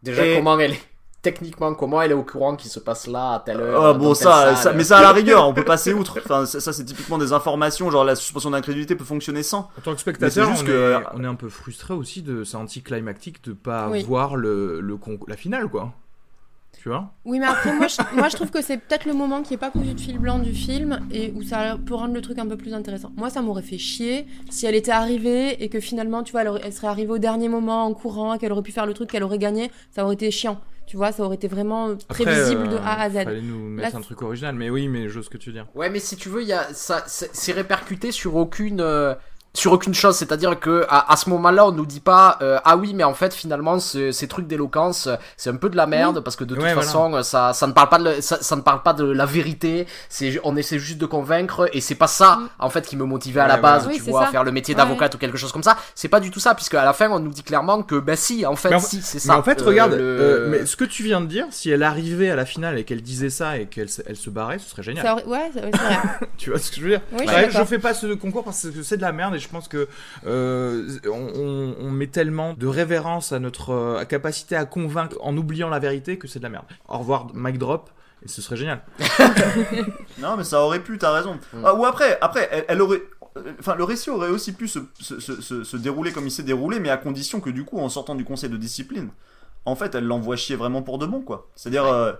Déjà, Et- comment elle est techniquement, comment elle est au courant qu'il se passe là à telle heure Ah dans bon telle ça, salle? ça- mais ça à la rigueur, on peut passer outre. Enfin ça, ça, c'est typiquement des informations, genre la suspension d'incrédulité peut fonctionner sans. En tant que spectateur, juste on, que- est, on est un peu frustré aussi de c'est anticlimactique de pas Oui. voir le, le con- la finale quoi. Tu vois? Oui, mais après, moi, je, moi, je trouve que c'est peut-être le moment qui est pas cousu de fil blanc du film et où ça peut rendre le truc un peu plus intéressant. Moi, ça m'aurait fait chier si elle était arrivée et que finalement, tu vois, elle, aurait- elle serait arrivée au dernier moment en courant, qu'elle aurait pu faire le truc, qu'elle aurait gagné. Ça aurait été chiant. Tu vois, ça aurait été vraiment Après, prévisible de euh, A à Z. Fallait nous mettre Là, un truc original, mais oui, mais j'ose ce que tu veux dire. Ouais, mais si tu veux, il y a ça, c'est c'est répercuté sur aucune. Sur aucune chose, c'est-à-dire que à, à ce moment-là, on nous dit pas euh, ah oui, mais en fait finalement ce- ces trucs d'éloquence, c'est un peu de la merde parce que de toute Ouais, façon ça, ça ne parle pas de la- ça, ça ne parle pas de la vérité. C'est on essaie juste de convaincre et c'est pas ça Mm. en fait qui me motivait à Ouais, la base, tu Oui, vois, ça. faire le métier Ouais. d'avocate ou quelque chose comme ça. C'est pas du tout ça puisque à la fin on nous dit clairement que bah si, en fait Mais en- si c'est ça. Mais en fait, Euh, regarde, le- euh, mais ce que tu viens de dire, si elle arrivait à la finale et qu'elle disait ça et qu'elle se- elle se barrait, ce serait génial. Ça Ouais, ça- ouais, c'est vrai. Tu vois ce que je veux dire? Oui, je fais pas ce concours parce que c'est de la merde et je pense que euh, on, met tellement de révérence à notre euh, capacité à convaincre en oubliant la vérité que c'est de la merde. Au revoir, mic drop. Et ce serait génial. Non mais ça aurait pu, t'as raison. Mm. Ah, ou après, après, elle, elle aurait, enfin le récit aurait aussi pu se, se, se, se- dérouler comme il s'est déroulé, mais à condition que du coup, en sortant du conseil de discipline, en fait, elle l'envoie chier vraiment pour de bon, quoi. C'est-à-dire. euh,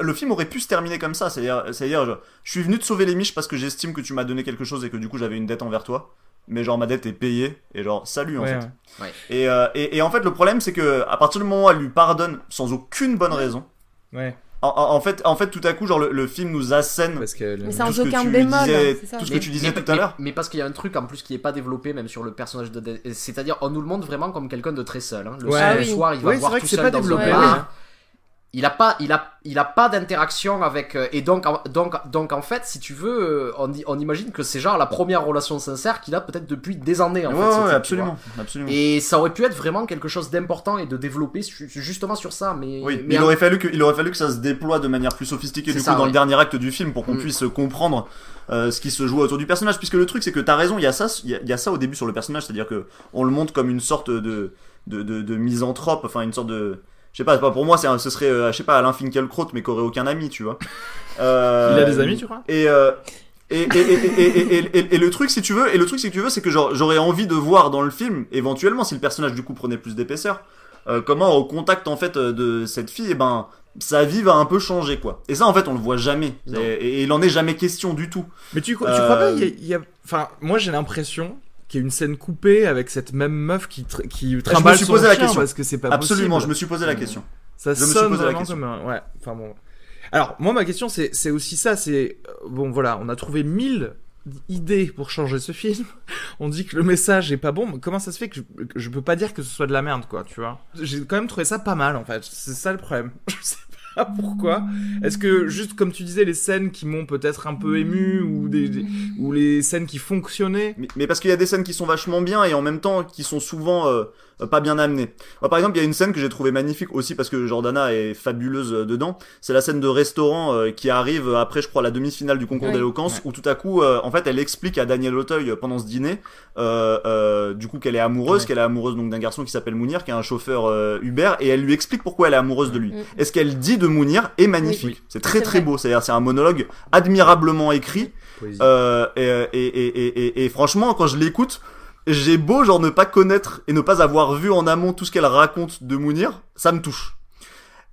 le film aurait pu se terminer comme ça, c'est-à-dire, c'est-à-dire, je, je suis venu te sauver les miches parce que j'estime que tu m'as donné quelque chose et que du coup j'avais une dette envers toi, mais genre ma dette est payée et genre salut en Ouais, fait. ouais. Et, euh, et, et en fait, le problème, c'est que à partir du moment où elle lui pardonne sans aucune bonne raison, Ouais, en, en- fait, en fait, tout à coup, genre le, le film nous assène parce. Mais tout ce que tu bémol, disais- tout ce que tu disais tout à l'heure. Mais parce qu'il y a un truc en plus qui est pas développé même sur le personnage de Dead- c'est-à-dire on nous le montre vraiment comme quelqu'un de très seul. hein. Le, Ouais. soir, Ah le oui. soir, il va Oui, c'est voir vrai tout que c'est seul pas dans développé, un bar. Il a pas, il a, il a pas d'interaction avec euh, et donc, en- donc, donc en fait, si tu veux, euh, on, on imagine que c'est genre la première relation sincère qu'il a peut-être depuis des années. En Ouais, fait, ouais, type, absolument, absolument. Et ça aurait pu être vraiment quelque chose d'important et de développer justement sur ça, mais, Oui, mais il aurait fallu que, il aurait fallu que ça se déploie de manière plus sophistiquée du coup dans le dernier acte du film pour qu'on Mm. puisse comprendre euh, ce qui se joue autour du personnage. Puisque le truc c'est que t'as raison, il y a ça, il y a, il y a ça au début sur le personnage, c'est-à-dire que on le montre comme une sorte de de, de, de misanthrope, enfin une sorte de je sais pas, pas pour moi, c'est ce serait, euh, je sais pas, Alain Finkielkraut, mais qui aurait aucun ami, tu vois. Euh, Il a des amis, tu crois? Et, euh, et, et, le truc, si tu veux, et le truc, si tu veux, c'est que j'aurais envie de voir dans le film, éventuellement, si le personnage du coup prenait plus d'épaisseur, euh, comment au contact en fait de cette fille, et ben, sa vie va un peu changer, quoi. Et ça, en fait, on le voit jamais. Et, et il en est jamais question du tout. Mais tu, tu Euh, crois pas il y a- il y a, Enfin, moi j'ai l'impression a une scène coupée avec cette même meuf qui, tr- qui trimballe son posé la chien question. parce que c'est pas Absolument, je me suis posé la question. Ça Je me suis posé la question. comme un... Ouais, enfin bon. Alors, moi, ma question, c'est c'est aussi ça, c'est... euh, Bon, voilà, on a trouvé mille idées pour changer ce film. On dit que le message est pas bon, mais comment ça se fait que je, que je peux pas dire que ce soit de la merde, quoi, tu vois? J'ai quand même trouvé ça pas mal, en fait. C'est ça le problème. Pas pourquoi. Est-ce que, juste comme tu disais, les scènes qui m'ont peut-être un peu ému, ou, des, ou les scènes qui fonctionnaient... Mais, mais parce qu'il y a des scènes qui sont vachement bien et en même temps qui sont souvent euh, pas bien amenées. Moi, par exemple, il y a une scène que j'ai trouvée magnifique aussi parce que Jordana est fabuleuse euh, dedans. C'est la scène de restaurant euh, qui arrive après, je crois, la demi-finale du concours Oui. d'éloquence où tout à coup, euh, en fait, elle explique à Daniel Auteuil euh, pendant ce dîner, euh, euh, du coup, qu'elle est amoureuse, Ouais. qu'elle est amoureuse donc d'un garçon qui s'appelle Mounir, qui est un chauffeur euh, Uber, et elle lui explique pourquoi elle est amoureuse de lui. Mm. Et ce qu'elle dit de Mounir est magnifique. Oui. C'est très très beau. C'est-à-dire, c'est un monologue admirablement écrit. Euh, et, et, et, et, et, et franchement, quand je l'écoute, j'ai beau genre ne pas connaître et ne pas avoir vu en amont tout ce qu'elle raconte de Mounir, ça me touche.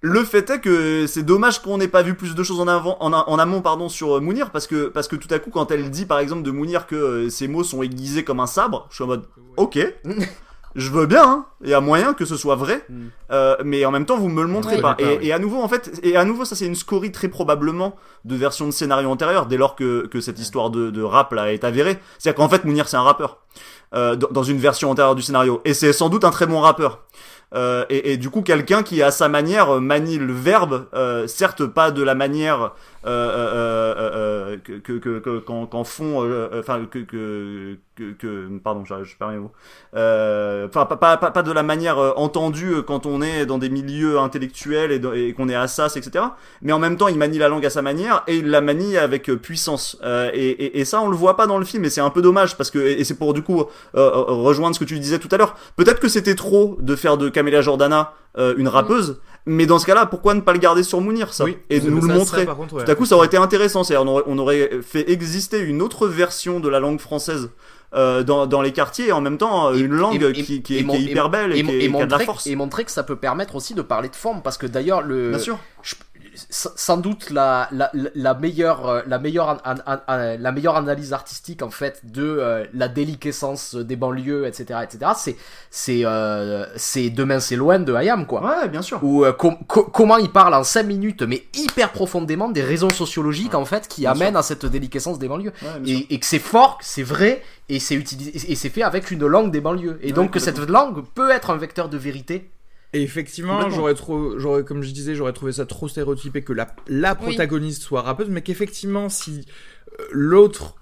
Le fait est que c'est dommage qu'on n'ait pas vu plus de choses en, avant, en, en amont pardon, sur euh, Mounir parce que, parce que tout à coup quand elle dit par exemple de Mounir que euh, ses mots sont aiguisés comme un sabre, je suis en mode ok, je veux bien, hein, il y a moyen que ce soit vrai, Mm. euh, mais en même temps vous me le montrez Oui. pas. Et, oui. et à nouveau en fait, et à nouveau ça c'est une scorie très probablement de version de scénario antérieur dès lors que, que cette histoire de, de rap là est avérée. C'est-à-dire qu'en fait Mounir c'est un rappeur euh, dans une version antérieure du scénario et c'est sans doute un très bon rappeur. Euh, et, et du coup, quelqu'un qui, à sa manière, euh, manie le verbe, euh, certes pas de la manière euh, euh, euh, que que que que- qu'en qu'en font, euh, euh, enfin que que que, que pardon, je, je perds mes mots. Euh, Enfin, pas, pas pas pas de la manière euh, entendue euh, quand on est dans des milieux intellectuels et, qu'on est à SAS, etc. Mais en même temps, il manie la langue à sa manière et il la manie avec euh, puissance. Euh, et, et, et ça, on le voit pas dans le film, et c'est un peu dommage parce que et c'est pour du coup euh, rejoindre ce que tu disais tout à l'heure. Peut-être que c'était trop de faire de Camélia Jordana euh, une rappeuse, mais dans ce cas-là, pourquoi ne pas le garder sur Mounir ça Oui, et de nous ça le serait, montrer? contre, ouais. Tout à coup, ça aurait été intéressant. C'est-à-dire, on aurait, on aurait fait exister une autre version de la langue française euh, dans, dans les quartiers et en même temps euh, une langue et- qui, et- qui est, et mon- qui est hyper belle et, qui, a de la force. et montrer que ça peut permettre aussi de parler de forme parce que d'ailleurs le Bien sûr. je- sans doute la, la, la meilleure la meilleure an- an- an- an- la meilleure analyse artistique en fait de euh, la déliquescence des banlieues etc etc c'est c'est euh, c'est demain c'est loin de Hayam quoi Ouais, bien sûr. ou euh, com- co- comment il parle en 5 minutes mais hyper profondément des raisons sociologiques en fait qui Bien amènent à cette déliquescence des banlieues Ouais, et, et que c'est fort, c'est vrai, et c'est utilisé, et c'est fait avec une langue des banlieues. Et Ouais, donc que cette langue peut être un vecteur de vérité. Et effectivement, j'aurais trop, j'aurais, comme je disais, j'aurais trouvé ça trop stéréotypé que la, la Oui. protagoniste soit rappeuse, mais qu'effectivement, si euh, l'autre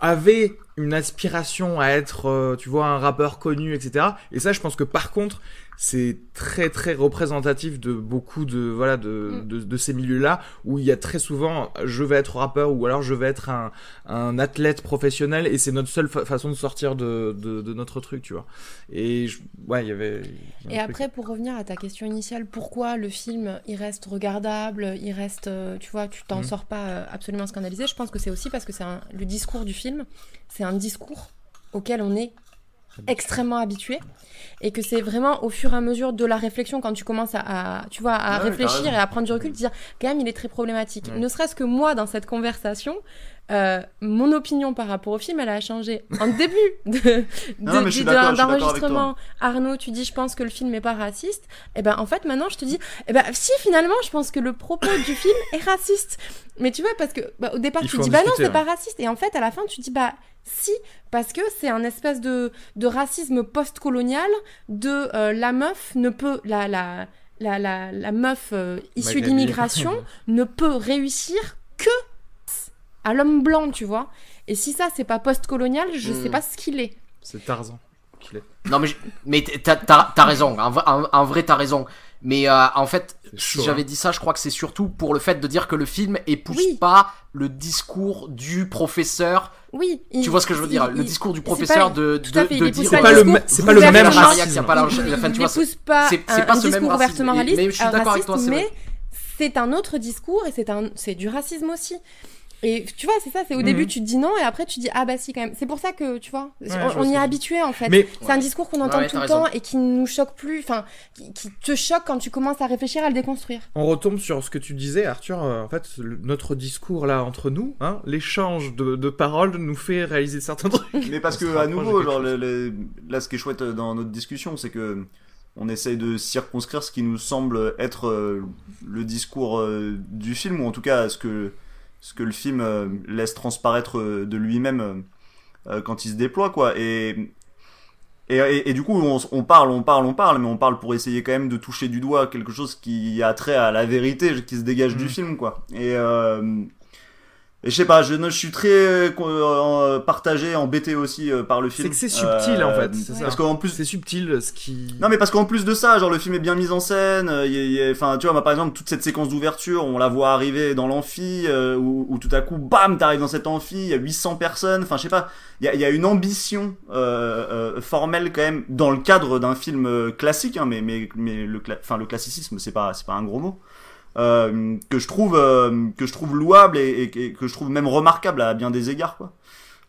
avait une aspiration à être, euh, tu vois, un rappeur connu, etc. Et ça, je pense que par contre, c'est très très représentatif de beaucoup de voilà de, Mm. de, de ces milieux-là où il y a très souvent je vais être rappeur ou alors je vais être un, un athlète professionnel et c'est notre seule fa- façon de sortir de, de, de notre truc, tu vois. Et je- ouais, il y avait. Et truc. après, pour revenir à ta question initiale, pourquoi le film il reste regardable, il reste, euh, tu vois, tu t'en Mhm. sors pas euh, absolument scandalisé Je pense que c'est aussi parce que c'est le discours du film, c'est un discours auquel on est extrêmement habitué et que c'est vraiment au fur et à mesure de la réflexion quand tu commences à, à, tu vois à Ouais, réfléchir et à prendre du recul te dire quand même il est très problématique Ouais. ne serait-ce que moi dans cette conversation euh, mon opinion par rapport au film elle a changé en début de, de- d'enregistrement. Arnaud tu dis je pense que le film est pas raciste. Et ben en fait maintenant je te dis eh ben si finalement je pense que le propos du film est raciste. Mais tu vois parce que bah, au départ tu dis bah non c'est pas raciste. Et en fait à la fin tu dis bah si parce que c'est un espèce de, de racisme post-colonial de euh, la meuf ne peut la la la, la, la meuf euh, issue d'immigration ne peut réussir à l'homme blanc tu vois et si ça c'est pas post-colonial je Mm. sais pas ce qu'il est C'est Tarzan qu'il est. Non mais, mais t'as, raison, en, v- en- en vrai t'as raison. Mais euh, en fait, si j'avais hein. dit ça, je crois que c'est surtout pour le fait de dire que le film épouse Oui. pas le discours du professeur. oui il- Tu vois ce que je veux dire? Il- Le il- discours du professeur pas- de, de, fait, de il dire. pas C'est pas le c'est pas le même racisme. a pas la- il, enfin, il tu vois, c'est- pas un, pas un ce même racisme. mais je suis d'accord avec toi, mais c'est un autre discours et c'est un c'est du racisme aussi. Et tu vois, c'est ça, c'est au Mhm. début tu te dis non et après tu dis ah bah si quand même. C'est pour ça que tu vois, je on, vois on y est tu habitué en fait. Mais C'est un discours qu'on entend Ouais, tout le temps raison. et qui nous choque plus, enfin qui, qui te choque quand tu commences à réfléchir à le déconstruire. on retombe sur ce que tu disais, Arthur. euh, en fait, le- notre discours là entre nous, hein, l'échange de, de paroles nous fait réaliser certains trucs. Mais parce que à nouveau, genre, le- le- là, ce qui est chouette dans notre discussion, c'est que on essaye de circonscrire ce qui nous semble être euh, le discours euh, du film, ou en tout cas ce que ce que le film euh, laisse transparaître euh, de lui-même euh, quand il se déploie, quoi. Et et, et, et du coup, on, parle, on parle, on parle, mais on parle pour essayer quand même de toucher du doigt quelque chose qui a trait à la vérité, qui se dégage du Mhm. film, quoi. Et euh, et je sais pas, je, je suis très euh, euh, partagé, embêté aussi euh, par le film. C'est que c'est subtil, en fait, c'est ça. Parce qu'en plus, C'est subtil, ce qui. non mais parce qu'en plus de ça, genre le film est bien mis en scène. euh, il y a- il y a- Enfin, tu vois, moi, par exemple, toute cette séquence d'ouverture, on la voit arriver dans l'amphi, euh, où, où tout à coup, bam, t'arrives dans cet amphi, il y a 800 personnes. Enfin, je sais pas, il y a, il y a une ambition euh, euh, formelle quand même dans le cadre d'un film euh, classique, hein, mais mais mais le, cla- enfin le classicisme, c'est pas c'est pas un gros mot. Euh, que je trouve euh, que je trouve louable et, et- et que je trouve même remarquable à bien des égards quoi.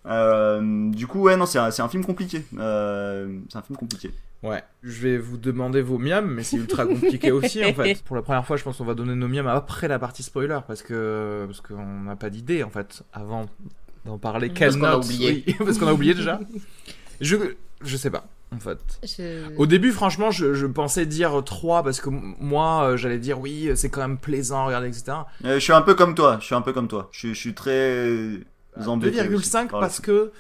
Euh, du coup ouais non c'est un, c'est un film compliqué euh, c'est un film compliqué Ouais, je vais vous demander vos miams, mais c'est ultra compliqué aussi en fait. Pour la première fois, je pense qu'on va donner nos miams après la partie spoiler parce que parce qu'on n'a pas d'idée en fait avant d'en parler. Parce qu'on a oublié. Oui, parce qu'on a oublié déjà. Je je sais pas en fait. Je- Au début, franchement, je, je pensais dire 3 parce que moi, euh, j'allais dire oui, c'est quand même plaisant, regardez, etc. Euh, je suis un peu comme toi, je suis un peu comme toi. Je, suis- je suis très embêté. aussi 2,5 par le parce que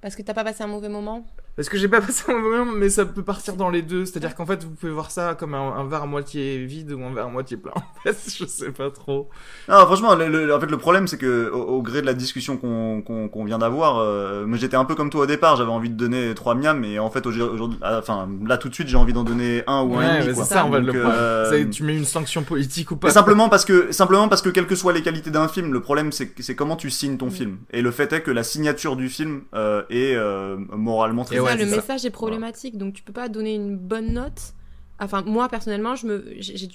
Parce que t'as pas passé un mauvais moment? Parce que j'ai pas passé un moment, mais ça peut partir dans les deux. C'est-à-dire qu'en fait, vous pouvez voir ça comme un, un verre à moitié vide ou un verre à moitié plein. En fait, je sais pas trop. Non, franchement, le, le- en fait, le problème, c'est que au, au gré de la discussion qu'on qu'on qu'on vient d'avoir, euh, moi, j'étais un peu comme toi au départ. J'avais envie de donner trois miams, et en fait, aujourd'hui, ah, enfin, là, tout de suite, j'ai envie d'en donner un ou un Ouais, mais c'est ça, fait, Donc, le euh, Tu mets une sanction politique ou pas Mais simplement parce que simplement parce que quelles que soient les qualités d'un film, le problème c'est comment tu signes ton Mm. film. Et le fait est que la signature du film euh, est euh, moralement très ouais, Ça, le ça. message est problématique, donc tu peux pas donner une bonne note. Enfin, moi personnellement, je me,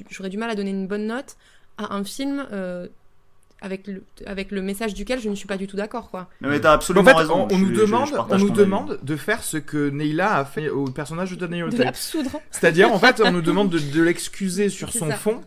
j'aurais du mal à donner une bonne note à un film euh, avec le, avec le message duquel je ne suis pas du tout d'accord, quoi. Non, mais t'as En absolument fait, raison. on, on Je nous suis- je- je demande, on nous avis. demande de faire ce que Neila a fait au personnage de Daniel De l'absoudre. C'est-à-dire, en fait, on nous demande de, de l'excuser sur son ça. fond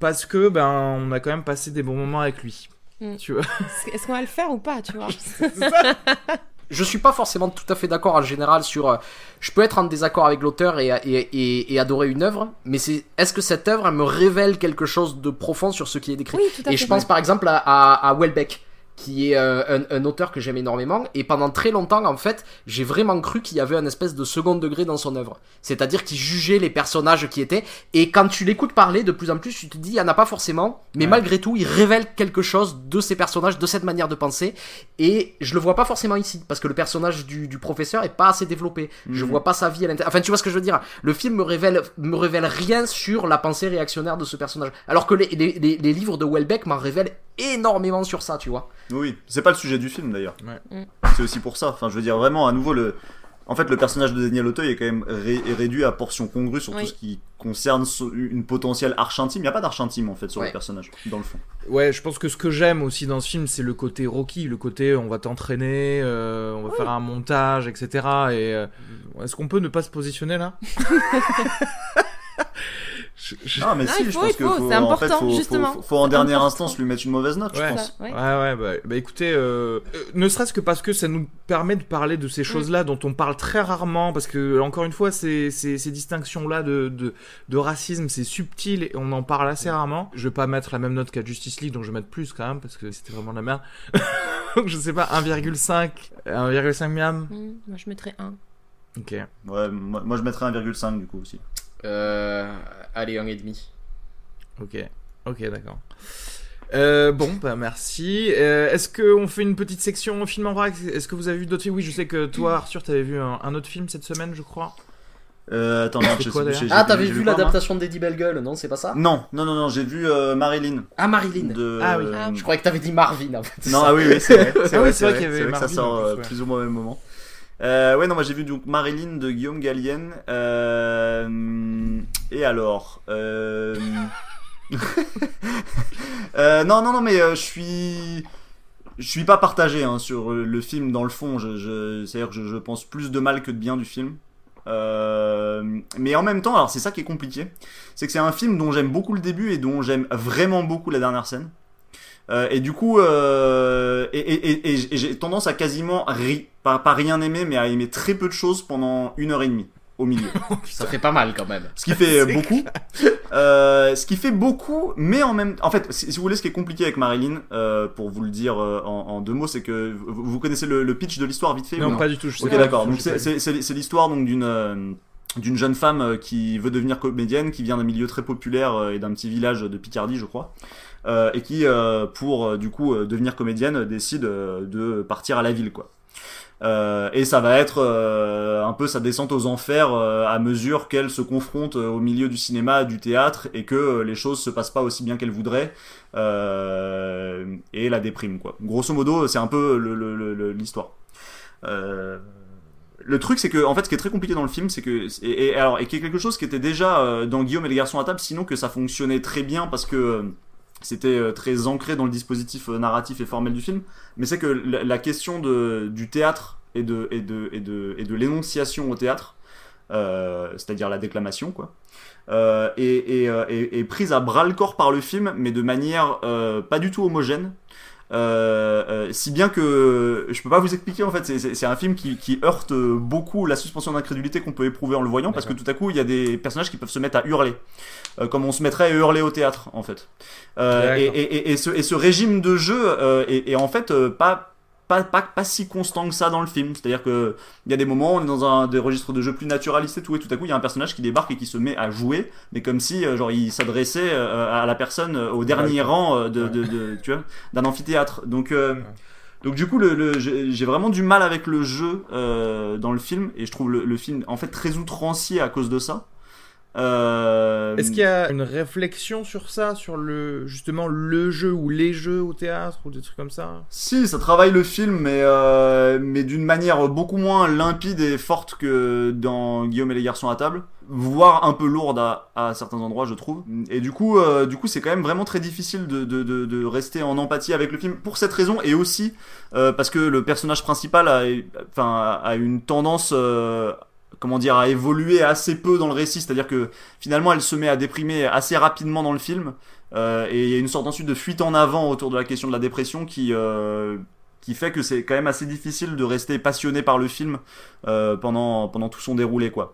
parce que ben on a quand même passé des bons moments avec lui. Mm. Tu vois. Est-ce- Est-ce qu'on va le faire ou pas, tu vois? Je suis pas forcément tout à fait d'accord en général sur. euh, je peux être en désaccord avec l'auteur et, et, et, et adorer une œuvre, mais c'est est-ce que cette œuvre elle me révèle quelque chose de profond sur ce qui est décrit? Oui, tout à Et fait. je pense par exemple à, à, à Welbeck, qui est euh, un, un auteur que j'aime énormément. Et pendant très longtemps, en fait, j'ai vraiment cru qu'il y avait un espèce de second degré dans son œuvre. C'est-à-dire qu'il jugeait les personnages qui étaient. Et quand tu l'écoutes parler, de plus en plus, tu te dis, il y en a pas forcément. Mais Ouais. malgré tout, il révèle quelque chose de ces personnages, de cette manière de penser. Et je le vois pas forcément ici. Parce que le personnage du, du professeur est pas assez développé. Je Mhm. vois pas sa vie à l'intérieur. Enfin, tu vois ce que je veux dire Le film me révèle, me révèle rien sur la pensée réactionnaire de ce personnage. Alors que les, les, les, les livres de Welbeck m'en révèlent énormément sur ça, tu vois. Oui, c'est pas le sujet du film d'ailleurs. Ouais. Mm. C'est aussi pour ça. Enfin, je veux dire vraiment à nouveau le. En fait, le personnage de Daniel Auteuil est quand même ré- est réduit à portion congrue sur Oui. tout ce qui concerne so- une potentielle arche intime. Il n'y a pas d'arche intime en fait sur Ouais. le personnage, dans le fond. Ouais, je pense que ce que j'aime aussi dans ce film, c'est le côté Rocky, le côté on va t'entraîner, euh, on va faire un montage, etc. Et euh, est-ce qu'on peut ne pas se positionner là? Je- je- Ah, mais Ah, si, il je faut, pense il que faut, faut, c'est en fait, important, faut, faut- justement. faut- faut en dernière important. instance lui mettre une mauvaise note, Ouais. je pense. Ça, ouais. Ouais, ouais, bah, bah écoutez, euh, euh, ne serait-ce que parce que ça nous permet de parler de ces choses-là dont on parle très rarement, parce que, encore une fois, ces, ces, ces distinctions-là de, de, de racisme, c'est subtil et on en parle assez rarement. Je vais pas mettre la même note qu'à Justice League, donc je vais mettre plus quand même, parce que c'était vraiment de la merde. Donc, je sais pas, 1,5, 1,5 miam. Hmm, moi, je mettrais un. Ok. Ouais, moi, moi, je mettrais 1,5 du coup aussi. Euh, allez, un et demi. Ok, ok, d'accord. Euh, bon, bah merci. Euh, Est-ce qu'on fait une petite section film en vrac? Est-ce que vous avez vu d'autres films? Oui, je sais que toi, Arthur, t'avais vu un, un autre film cette semaine, je crois. Euh, attends, merde, je quoi, sais Ah, t'avais vu l'adaptation d'Eddie Bellegueule, non C'est pas ça? Non, non, non, non, j'ai vu euh, Marilyn. Ah, Marilyn. De... Ah oui. Ah, Je croyais que t'avais dit Marvin en fait. Non, ah oui, oui, c'est vrai. C'est Ah vrai, oui, vrai que ça sort en plus, ouais. plus ou moins au même moment. Euh, ouais, non, moi j'ai vu donc Marilyn de Guillaume Gallienne. Euh, et alors euh... euh, Non, non, non, mais euh, je suis. Je suis pas partagé hein, sur le film dans le fond. C'est-à-dire que je, je pense plus de mal que de bien du film. Euh, mais en même temps, alors c'est ça qui est compliqué, c'est que c'est un film dont j'aime beaucoup le début et dont j'aime vraiment beaucoup la dernière scène. Euh, et du coup, euh, et, et, et, et j'ai tendance à quasiment ri, pas, pas rien aimer, mais à aimer très peu de choses pendant une heure et demie au milieu. Ça fait pas mal quand même. Ce qui fait euh, beaucoup. Euh, ce qui fait beaucoup, mais en même en fait, si, si vous voulez, ce qui est compliqué avec Marilyn, euh, pour vous le dire euh, en, en deux mots, c'est que vous, vous connaissez le, le pitch de l'histoire vite fait ou Non, non pas du tout. Je sais Ok, d'accord. Donc c'est c'est- c'est- c'est l'histoire donc d'une d'une jeune femme qui veut devenir comédienne, qui vient d'un milieu très populaire et d'un petit village de Picardie, je crois, et qui euh, pour euh, du coup euh, devenir comédienne décide euh, de partir à la ville, quoi. Euh, et ça va être euh, un peu sa descente aux enfers euh, à mesure qu'elle se confronte euh, au milieu du cinéma, du théâtre, et que euh, les choses se passent pas aussi bien qu'elle voudrait, euh, et la déprime quoi. Grosso modo, c'est un peu l'histoire. Euh, le truc, c'est que en fait, ce qui est très compliqué dans le film, c'est que et, et alors et qui est quelque chose qui était déjà euh, dans Guillaume et les garçons à table, sinon que ça fonctionnait très bien parce que euh, c'était euh, très ancré dans le dispositif euh, narratif et formel du film. Mais c'est que la, question du théâtre et de l'énonciation au théâtre, euh, c'est-à-dire la déclamation, quoi, est, prise à bras le corps par le film, mais de manière pas du tout homogène. Euh, euh, si bien que je peux pas vous expliquer en fait, c'est- un film qui, qui heurte euh, beaucoup la suspension d'incrédulité qu'on peut éprouver en le voyant parce que tout à coup il y a des personnages qui peuvent se mettre à hurler, euh, comme on se mettrait à hurler au théâtre en fait. Euh, et, et, et, et ce, et ce régime de jeu euh, est, est en fait euh, pas pas, pas, pas si constant que ça dans le film. C'est-à-dire que il y a des moments, on est dans un des registres de jeu plus naturalistes et tout, et tout à coup, il y a un personnage qui débarque et qui se met à jouer, mais comme si, euh, genre, il s'adressait euh, à la personne euh, au dernier rang de, de, de- tu vois, d'un amphithéâtre. Donc, euh, donc du coup, le, le- j'ai j'ai vraiment du mal avec le jeu euh, dans le film, et je trouve le, le film en fait très outrancier à cause de ça. Euh, Est-ce qu'il y a une réflexion sur ça, sur le justement le jeu ou les jeux au théâtre ou des trucs comme ça? Si, ça travaille le film, mais, euh, mais d'une manière beaucoup moins limpide et forte que dans Guillaume et les garçons à table, voire un peu lourde à, à certains endroits, je trouve. Et du coup, euh, du coup, c'est quand même vraiment très difficile de, de, de, de rester en empathie avec le film pour cette raison et aussi euh, parce que le personnage principal a, enfin, a une tendance. euh, comment dire, à évoluer assez peu dans le récit, c'est-à-dire que finalement elle se met à déprimer assez rapidement dans le film, euh, et il y a une sorte ensuite de fuite en avant autour de la question de la dépression qui, euh, qui fait que c'est quand même assez difficile de rester passionné par le film euh, pendant, pendant tout son déroulé. quoi.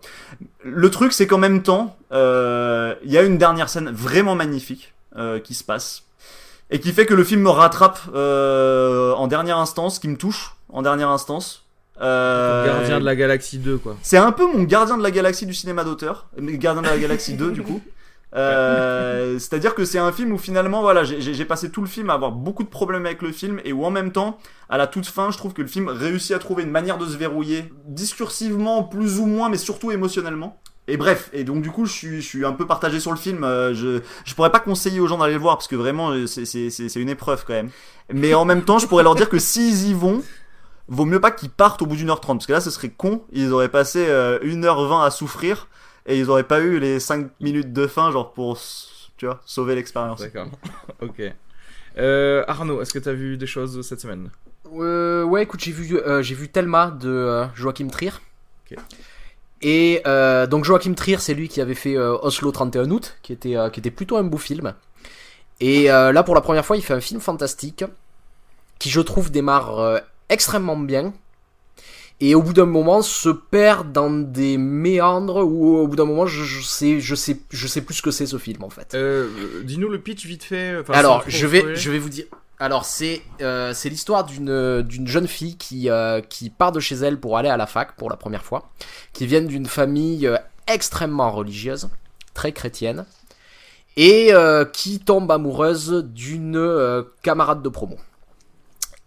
Le truc, c'est qu'en même temps, euh, il y a une dernière scène vraiment magnifique euh, qui se passe, et qui fait que le film me rattrape euh, en dernière instance, qui me touche en dernière instance. Euh, Gardien de la Galaxie 2 quoi. c'est un peu mon gardien de la galaxie du cinéma d'auteur, mais gardien de la galaxie 2 du coup. Euh, C'est-à-dire que c'est un film où finalement, voilà, j'ai- passé tout le film à avoir beaucoup de problèmes avec le film et où en même temps, à la toute fin, je trouve que le film réussit à trouver une manière de se verrouiller, discursivement plus ou moins, mais surtout émotionnellement. Et bref, et donc du coup, je suis, je suis un peu partagé sur le film. euh, Je, je pourrais pas conseiller aux gens d'aller le voir parce que vraiment, euh, c'est- c'est c'est- c'est une épreuve quand même. Mais en même temps, je pourrais leur dire que s'ils y vont, vaut mieux pas qu'ils partent au bout d'une heure trente parce que là, ce serait con. Ils auraient passé euh, une heure vingt à souffrir et ils auraient pas eu les 5 minutes de fin, genre pour, tu vois, sauver l'expérience. D'accord. ok. Euh, Arnaud, est-ce que t'as vu des choses cette semaine? Euh, ouais, écoute, j'ai vu, euh, j'ai vu Thelma de euh, Joachim Trier. Ok. Et euh, donc Joachim Trier, c'est lui qui avait fait euh, Oslo 31 août, qui était, euh, qui était plutôt un beau film. Et euh, là, pour la première fois, il fait un film fantastique qui, je trouve, démarre euh, extrêmement bien. Et au bout d'un moment, se perd dans des méandres où, au bout d'un moment, je, je sais, je sais, je sais plus ce que c'est ce film en fait. euh, Dis-nous le pitch vite fait. enfin, Alors, je vais, je vais vous dire. Alors, c'est euh, c'est l'histoire d'une d'une jeune fille qui euh, qui part de chez elle pour aller à la fac pour la première fois, qui vient d'une famille euh, extrêmement religieuse, très chrétienne, et euh, qui tombe amoureuse d'une euh, camarade de promo.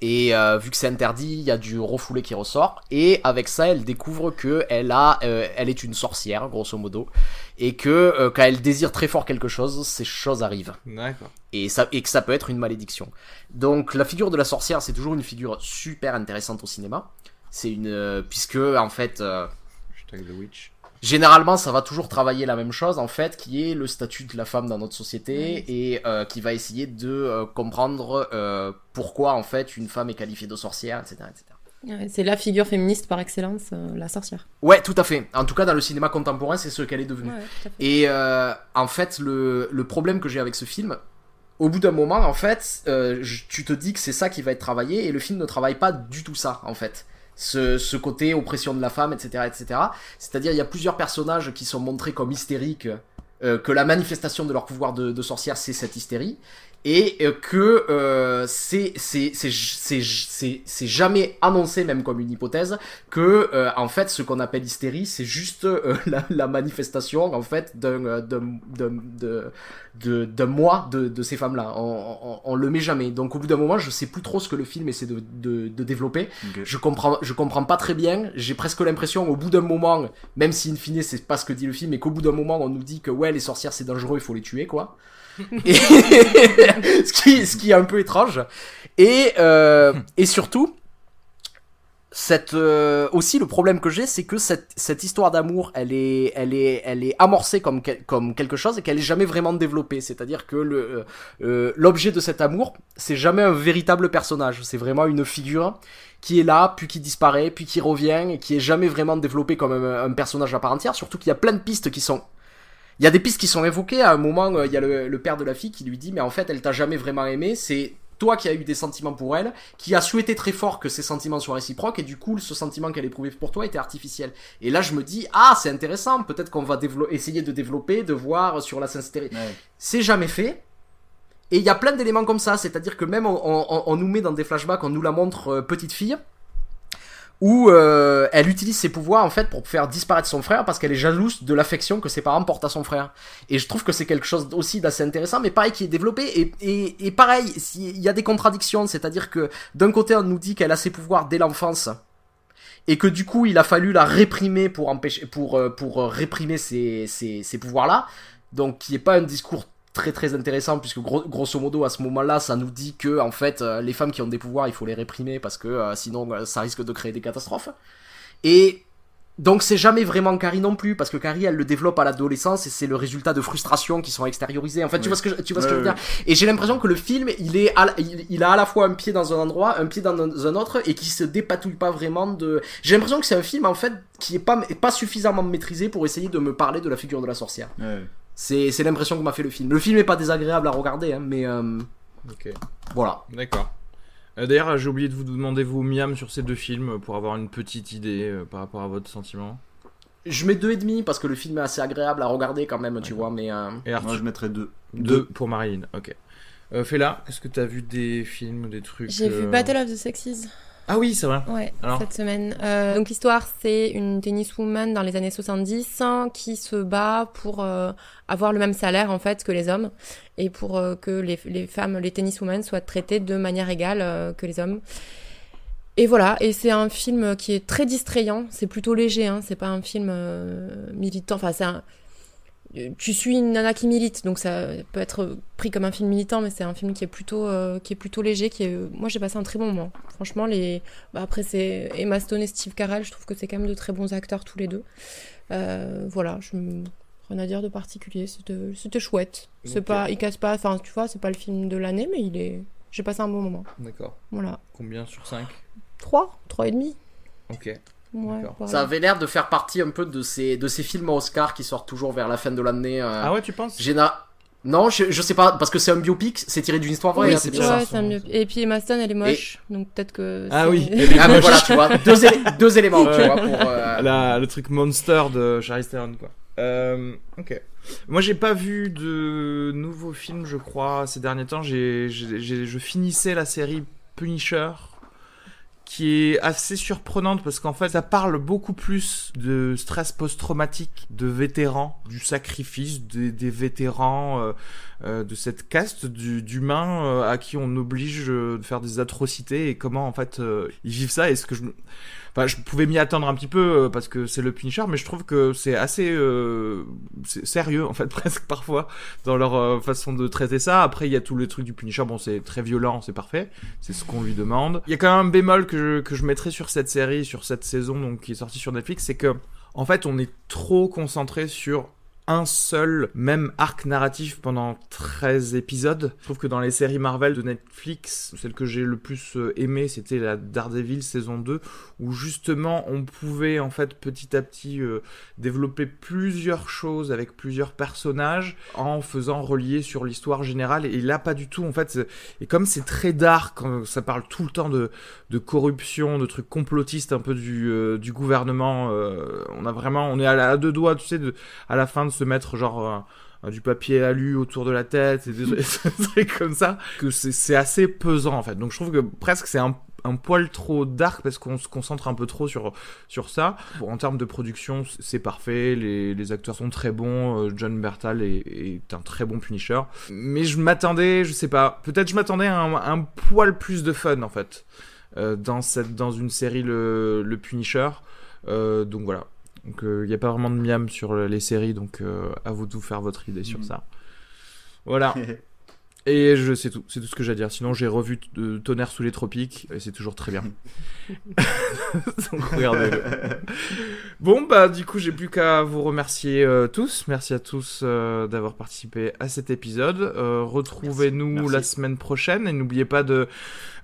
Et euh, vu que c'est interdit, il y a du refoulé qui ressort. Et avec ça, elle découvre que elle a, euh, elle est une sorcière, grosso modo, et que euh, quand elle désire très fort quelque chose, ces choses arrivent D'accord. et, ça, et que ça peut être une malédiction. Donc la figure de la sorcière, c'est toujours une figure super intéressante au cinéma. C'est une puisque en fait Hashtag The Witch. Généralement ça va toujours travailler la même chose en fait qui est le statut de la femme dans notre société et euh, qui va essayer de euh, comprendre euh, pourquoi en fait une femme est qualifiée de sorcière etc etc. Ouais, C'est la figure féministe par excellence, la sorcière. Ouais tout à fait. En tout cas dans le cinéma contemporain c'est ce qu'elle est devenue. Ouais. Et en fait, le, le problème que j'ai avec ce film, au bout d'un moment, en fait, euh, tu te dis que c'est ça qui va être travaillé, et le film ne travaille pas du tout ça, en fait. Ce, ce côté oppression de la femme, etc., etc. C'est-à-dire, il y a plusieurs personnages qui sont montrés comme hystériques, euh, que la manifestation de leur pouvoir de, de sorcière, c'est cette hystérie, et euh, que euh, c'est c'est c'est c'est c'est c'est jamais annoncé même comme une hypothèse que euh, en fait ce qu'on appelle hystérie c'est juste euh, la, la manifestation en fait d'un euh, d'un moi de, de ces femmes là on, on, on le met jamais. Donc au bout d'un moment je sais plus trop ce que le film essaie de, de, de développer. Je comprends je comprends pas très bien. J'ai presque l'impression au bout d'un moment même si in fine c'est pas ce que dit le film mais qu'au bout d'un moment on nous dit que ouais les sorcières c'est dangereux il faut les tuer quoi ce qui est un peu étrange. Et euh, et surtout cette euh, aussi le problème que j'ai c'est que cette, cette histoire d'amour elle est elle est elle est amorcée comme comme quelque chose et qu'elle est jamais vraiment développée. C'est-à-dire que le euh, l'objet de cet amour c'est jamais un véritable personnage. C'est vraiment une figure qui est là puis qui disparaît puis qui revient et qui est jamais vraiment développé comme un, un personnage à part entière. Surtout qu'il y a plein de pistes qui sont il y a des pistes qui sont évoquées à un moment euh, il y a le, le père de la fille qui lui dit mais en fait elle t'a jamais vraiment aimé c'est toi qui as eu des sentiments pour elle, qui a souhaité très fort que ces sentiments soient réciproques, et du coup, ce sentiment qu'elle éprouvait pour toi était artificiel. Et là, je me dis, ah, c'est intéressant, peut-être qu'on va essayer de développer, de voir sur la sincérité. Ouais. C'est jamais fait. Et il y a plein d'éléments comme ça, c'est-à-dire que même on, on- on nous met dans des flashbacks, on nous la montre euh, petite fille, où euh, elle utilise ses pouvoirs en fait pour faire disparaître son frère parce qu'elle est jalouse de l'affection que ses parents portent à son frère. Et je trouve que c'est quelque chose aussi d'assez intéressant, mais pareil qui est développé. Et, et, pareil, il y a des contradictions, c'est-à-dire que d'un côté on nous dit qu'elle a ses pouvoirs dès l'enfance. Et que du coup, il a fallu la réprimer pour empêcher, pour, euh, pour euh, réprimer ces, ces, ces pouvoirs-là. Donc, qui est pas un discours très très intéressant puisque gros- grosso modo à ce moment-là ça nous dit que en fait euh, les femmes qui ont des pouvoirs il faut les réprimer parce que euh, sinon euh, ça risque de créer des catastrophes. Et donc c'est jamais vraiment Carrie non plus parce que Carrie elle le développe à l'adolescence et c'est le résultat de frustrations qui sont extériorisées. En fait tu vois ce que je, tu vois ce que je veux dire? et j'ai l'impression que le film il est à il, il a à la fois un pied dans un endroit un pied dans un, autre et qui se dépatouille pas vraiment de j'ai l'impression que c'est un film en fait qui est pas pas suffisamment maîtrisé pour essayer de me parler de la figure de la sorcière. C'est c'est l'impression que m'a fait le film. Le film est pas désagréable à regarder, hein, mais euh, Ok, voilà. d'accord. Euh, D'ailleurs, j'ai oublié de vous demander vos miam sur ces deux films pour avoir une petite idée euh, par rapport à votre sentiment. Je mets deux et demi parce que le film est assez agréable à regarder quand même, tu vois, mais euh, Et Arthur, Moi, je mettrais deux. deux pour Marilyn, ok. Euh, Fela, est-ce que t'as vu des films ou des trucs J'ai vu Battle of the Sexes. Ah oui, c'est vrai. Ouais, Alors cette semaine. Euh, donc l'histoire, c'est une tenniswoman dans les années 70 hein, qui se bat pour euh, avoir le même salaire en fait que les hommes et pour euh, que les, les femmes, les tenniswomen soient traitées de manière égale euh, que les hommes. Et voilà, et c'est un film qui est très distrayant, c'est plutôt léger, hein, c'est pas un film euh, militant, enfin c'est un... Tu suis une nana qui milite, donc ça peut être pris comme un film militant, mais c'est un film qui est plutôt, euh, qui est plutôt léger, qui est... Moi j'ai passé un très bon moment. Franchement, les... Bah, après c'est Emma Stone et Steve Carell, je trouve que c'est quand même de très bons acteurs tous les deux. Euh, voilà, je... rien à dire de particulier, c'était chouette. C'est pas, il casse pas, enfin tu vois, c'est pas le film de l'année, mais il est... J'ai passé un bon moment. D'accord. Voilà. Combien sur 5 3 3 et demi Ok. Ouais, ça avait l'air de faire partie un peu de ces de ces films Oscar qui sortent toujours vers la fin de l'année. euh, Ah ouais, tu penses? Géna- Non, je, je sais pas parce que c'est un biopic, c'est tiré d'une histoire vraie. Oui, hein, c'est ouais, un. Et puis Emma Stone, elle est moche, donc peut-être que. Ah c'est- oui. Ah mais voilà, tu vois, deux, élé- deux éléments, tu vois, pour. euh, La- le truc monster de Charlize Theron, quoi. Euh, ok. Moi, j'ai pas vu de nouveaux films, je crois, ces derniers temps. J'ai- je finissais la série Punisher, qui est assez surprenante parce qu'en fait, ça parle beaucoup plus de stress post-traumatique de vétérans, du sacrifice des, des vétérans, euh, euh, de cette caste d'humains euh, à qui on oblige euh, de faire des atrocités et comment en fait euh, ils vivent ça. Est-ce que je Enfin, je pouvais m'y attendre un petit peu euh, parce que c'est le Punisher, mais je trouve que c'est assez euh, sérieux en fait presque parfois dans leur euh, façon de traiter ça. Après, il y a tous les trucs du Punisher. Bon, c'est très violent, c'est parfait, c'est ce qu'on lui demande. Il y a quand même un bémol que je, que je mettrais sur cette série, sur cette saison donc qui est sortie sur Netflix, c'est que en fait, on est trop concentré sur un seul même arc narratif pendant 13 épisodes. Je trouve que dans les séries Marvel de Netflix, celle que j'ai le plus euh, aimée, c'était la Daredevil saison 2 où justement on pouvait en fait petit à petit euh, développer plusieurs choses avec plusieurs personnages en faisant relier sur l'histoire générale et là pas du tout en fait et comme c'est très dark quand ça parle tout le temps de, de corruption de trucs complotistes un peu du, euh, du gouvernement euh, on a vraiment on est à, la- à deux doigts tu sais à la fin de se mettre genre du papier alu autour de la tête et des trucs, comme ça que c'est assez pesant en fait donc je trouve que presque c'est un un poil trop dark parce qu'on se concentre un peu trop sur sur ça. En termes de production, c'est parfait, les, acteurs sont très bons, euh, John Bertal est, est un très bon Punisher. Mais je m'attendais, je sais pas, peut-être je m'attendais à un, un poil plus de fun en fait euh, dans cette dans une série le, le Punisher. Euh, donc voilà. Donc il n'y a pas vraiment de miam sur les séries, donc euh, à vous de vous faire votre idée sur Mhm. ça. Voilà. Et je sais tout, c'est tout ce que j'ai à dire. Sinon, j'ai revu de Tonnerre sous les tropiques et c'est toujours très bien. Donc regardez-le. Bon, bah du coup, j'ai plus qu'à vous remercier euh, tous. Merci à tous euh, d'avoir participé à cet épisode. Euh, Retrouvez-nous la semaine prochaine et n'oubliez pas de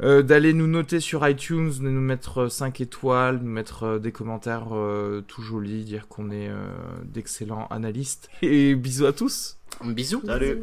euh, d'aller nous noter sur iTunes, de nous mettre 5 étoiles, nous mettre euh, des commentaires euh, tout jolis, dire qu'on est euh, d'excellents analystes. Et bisous à tous. Bisous. Salut.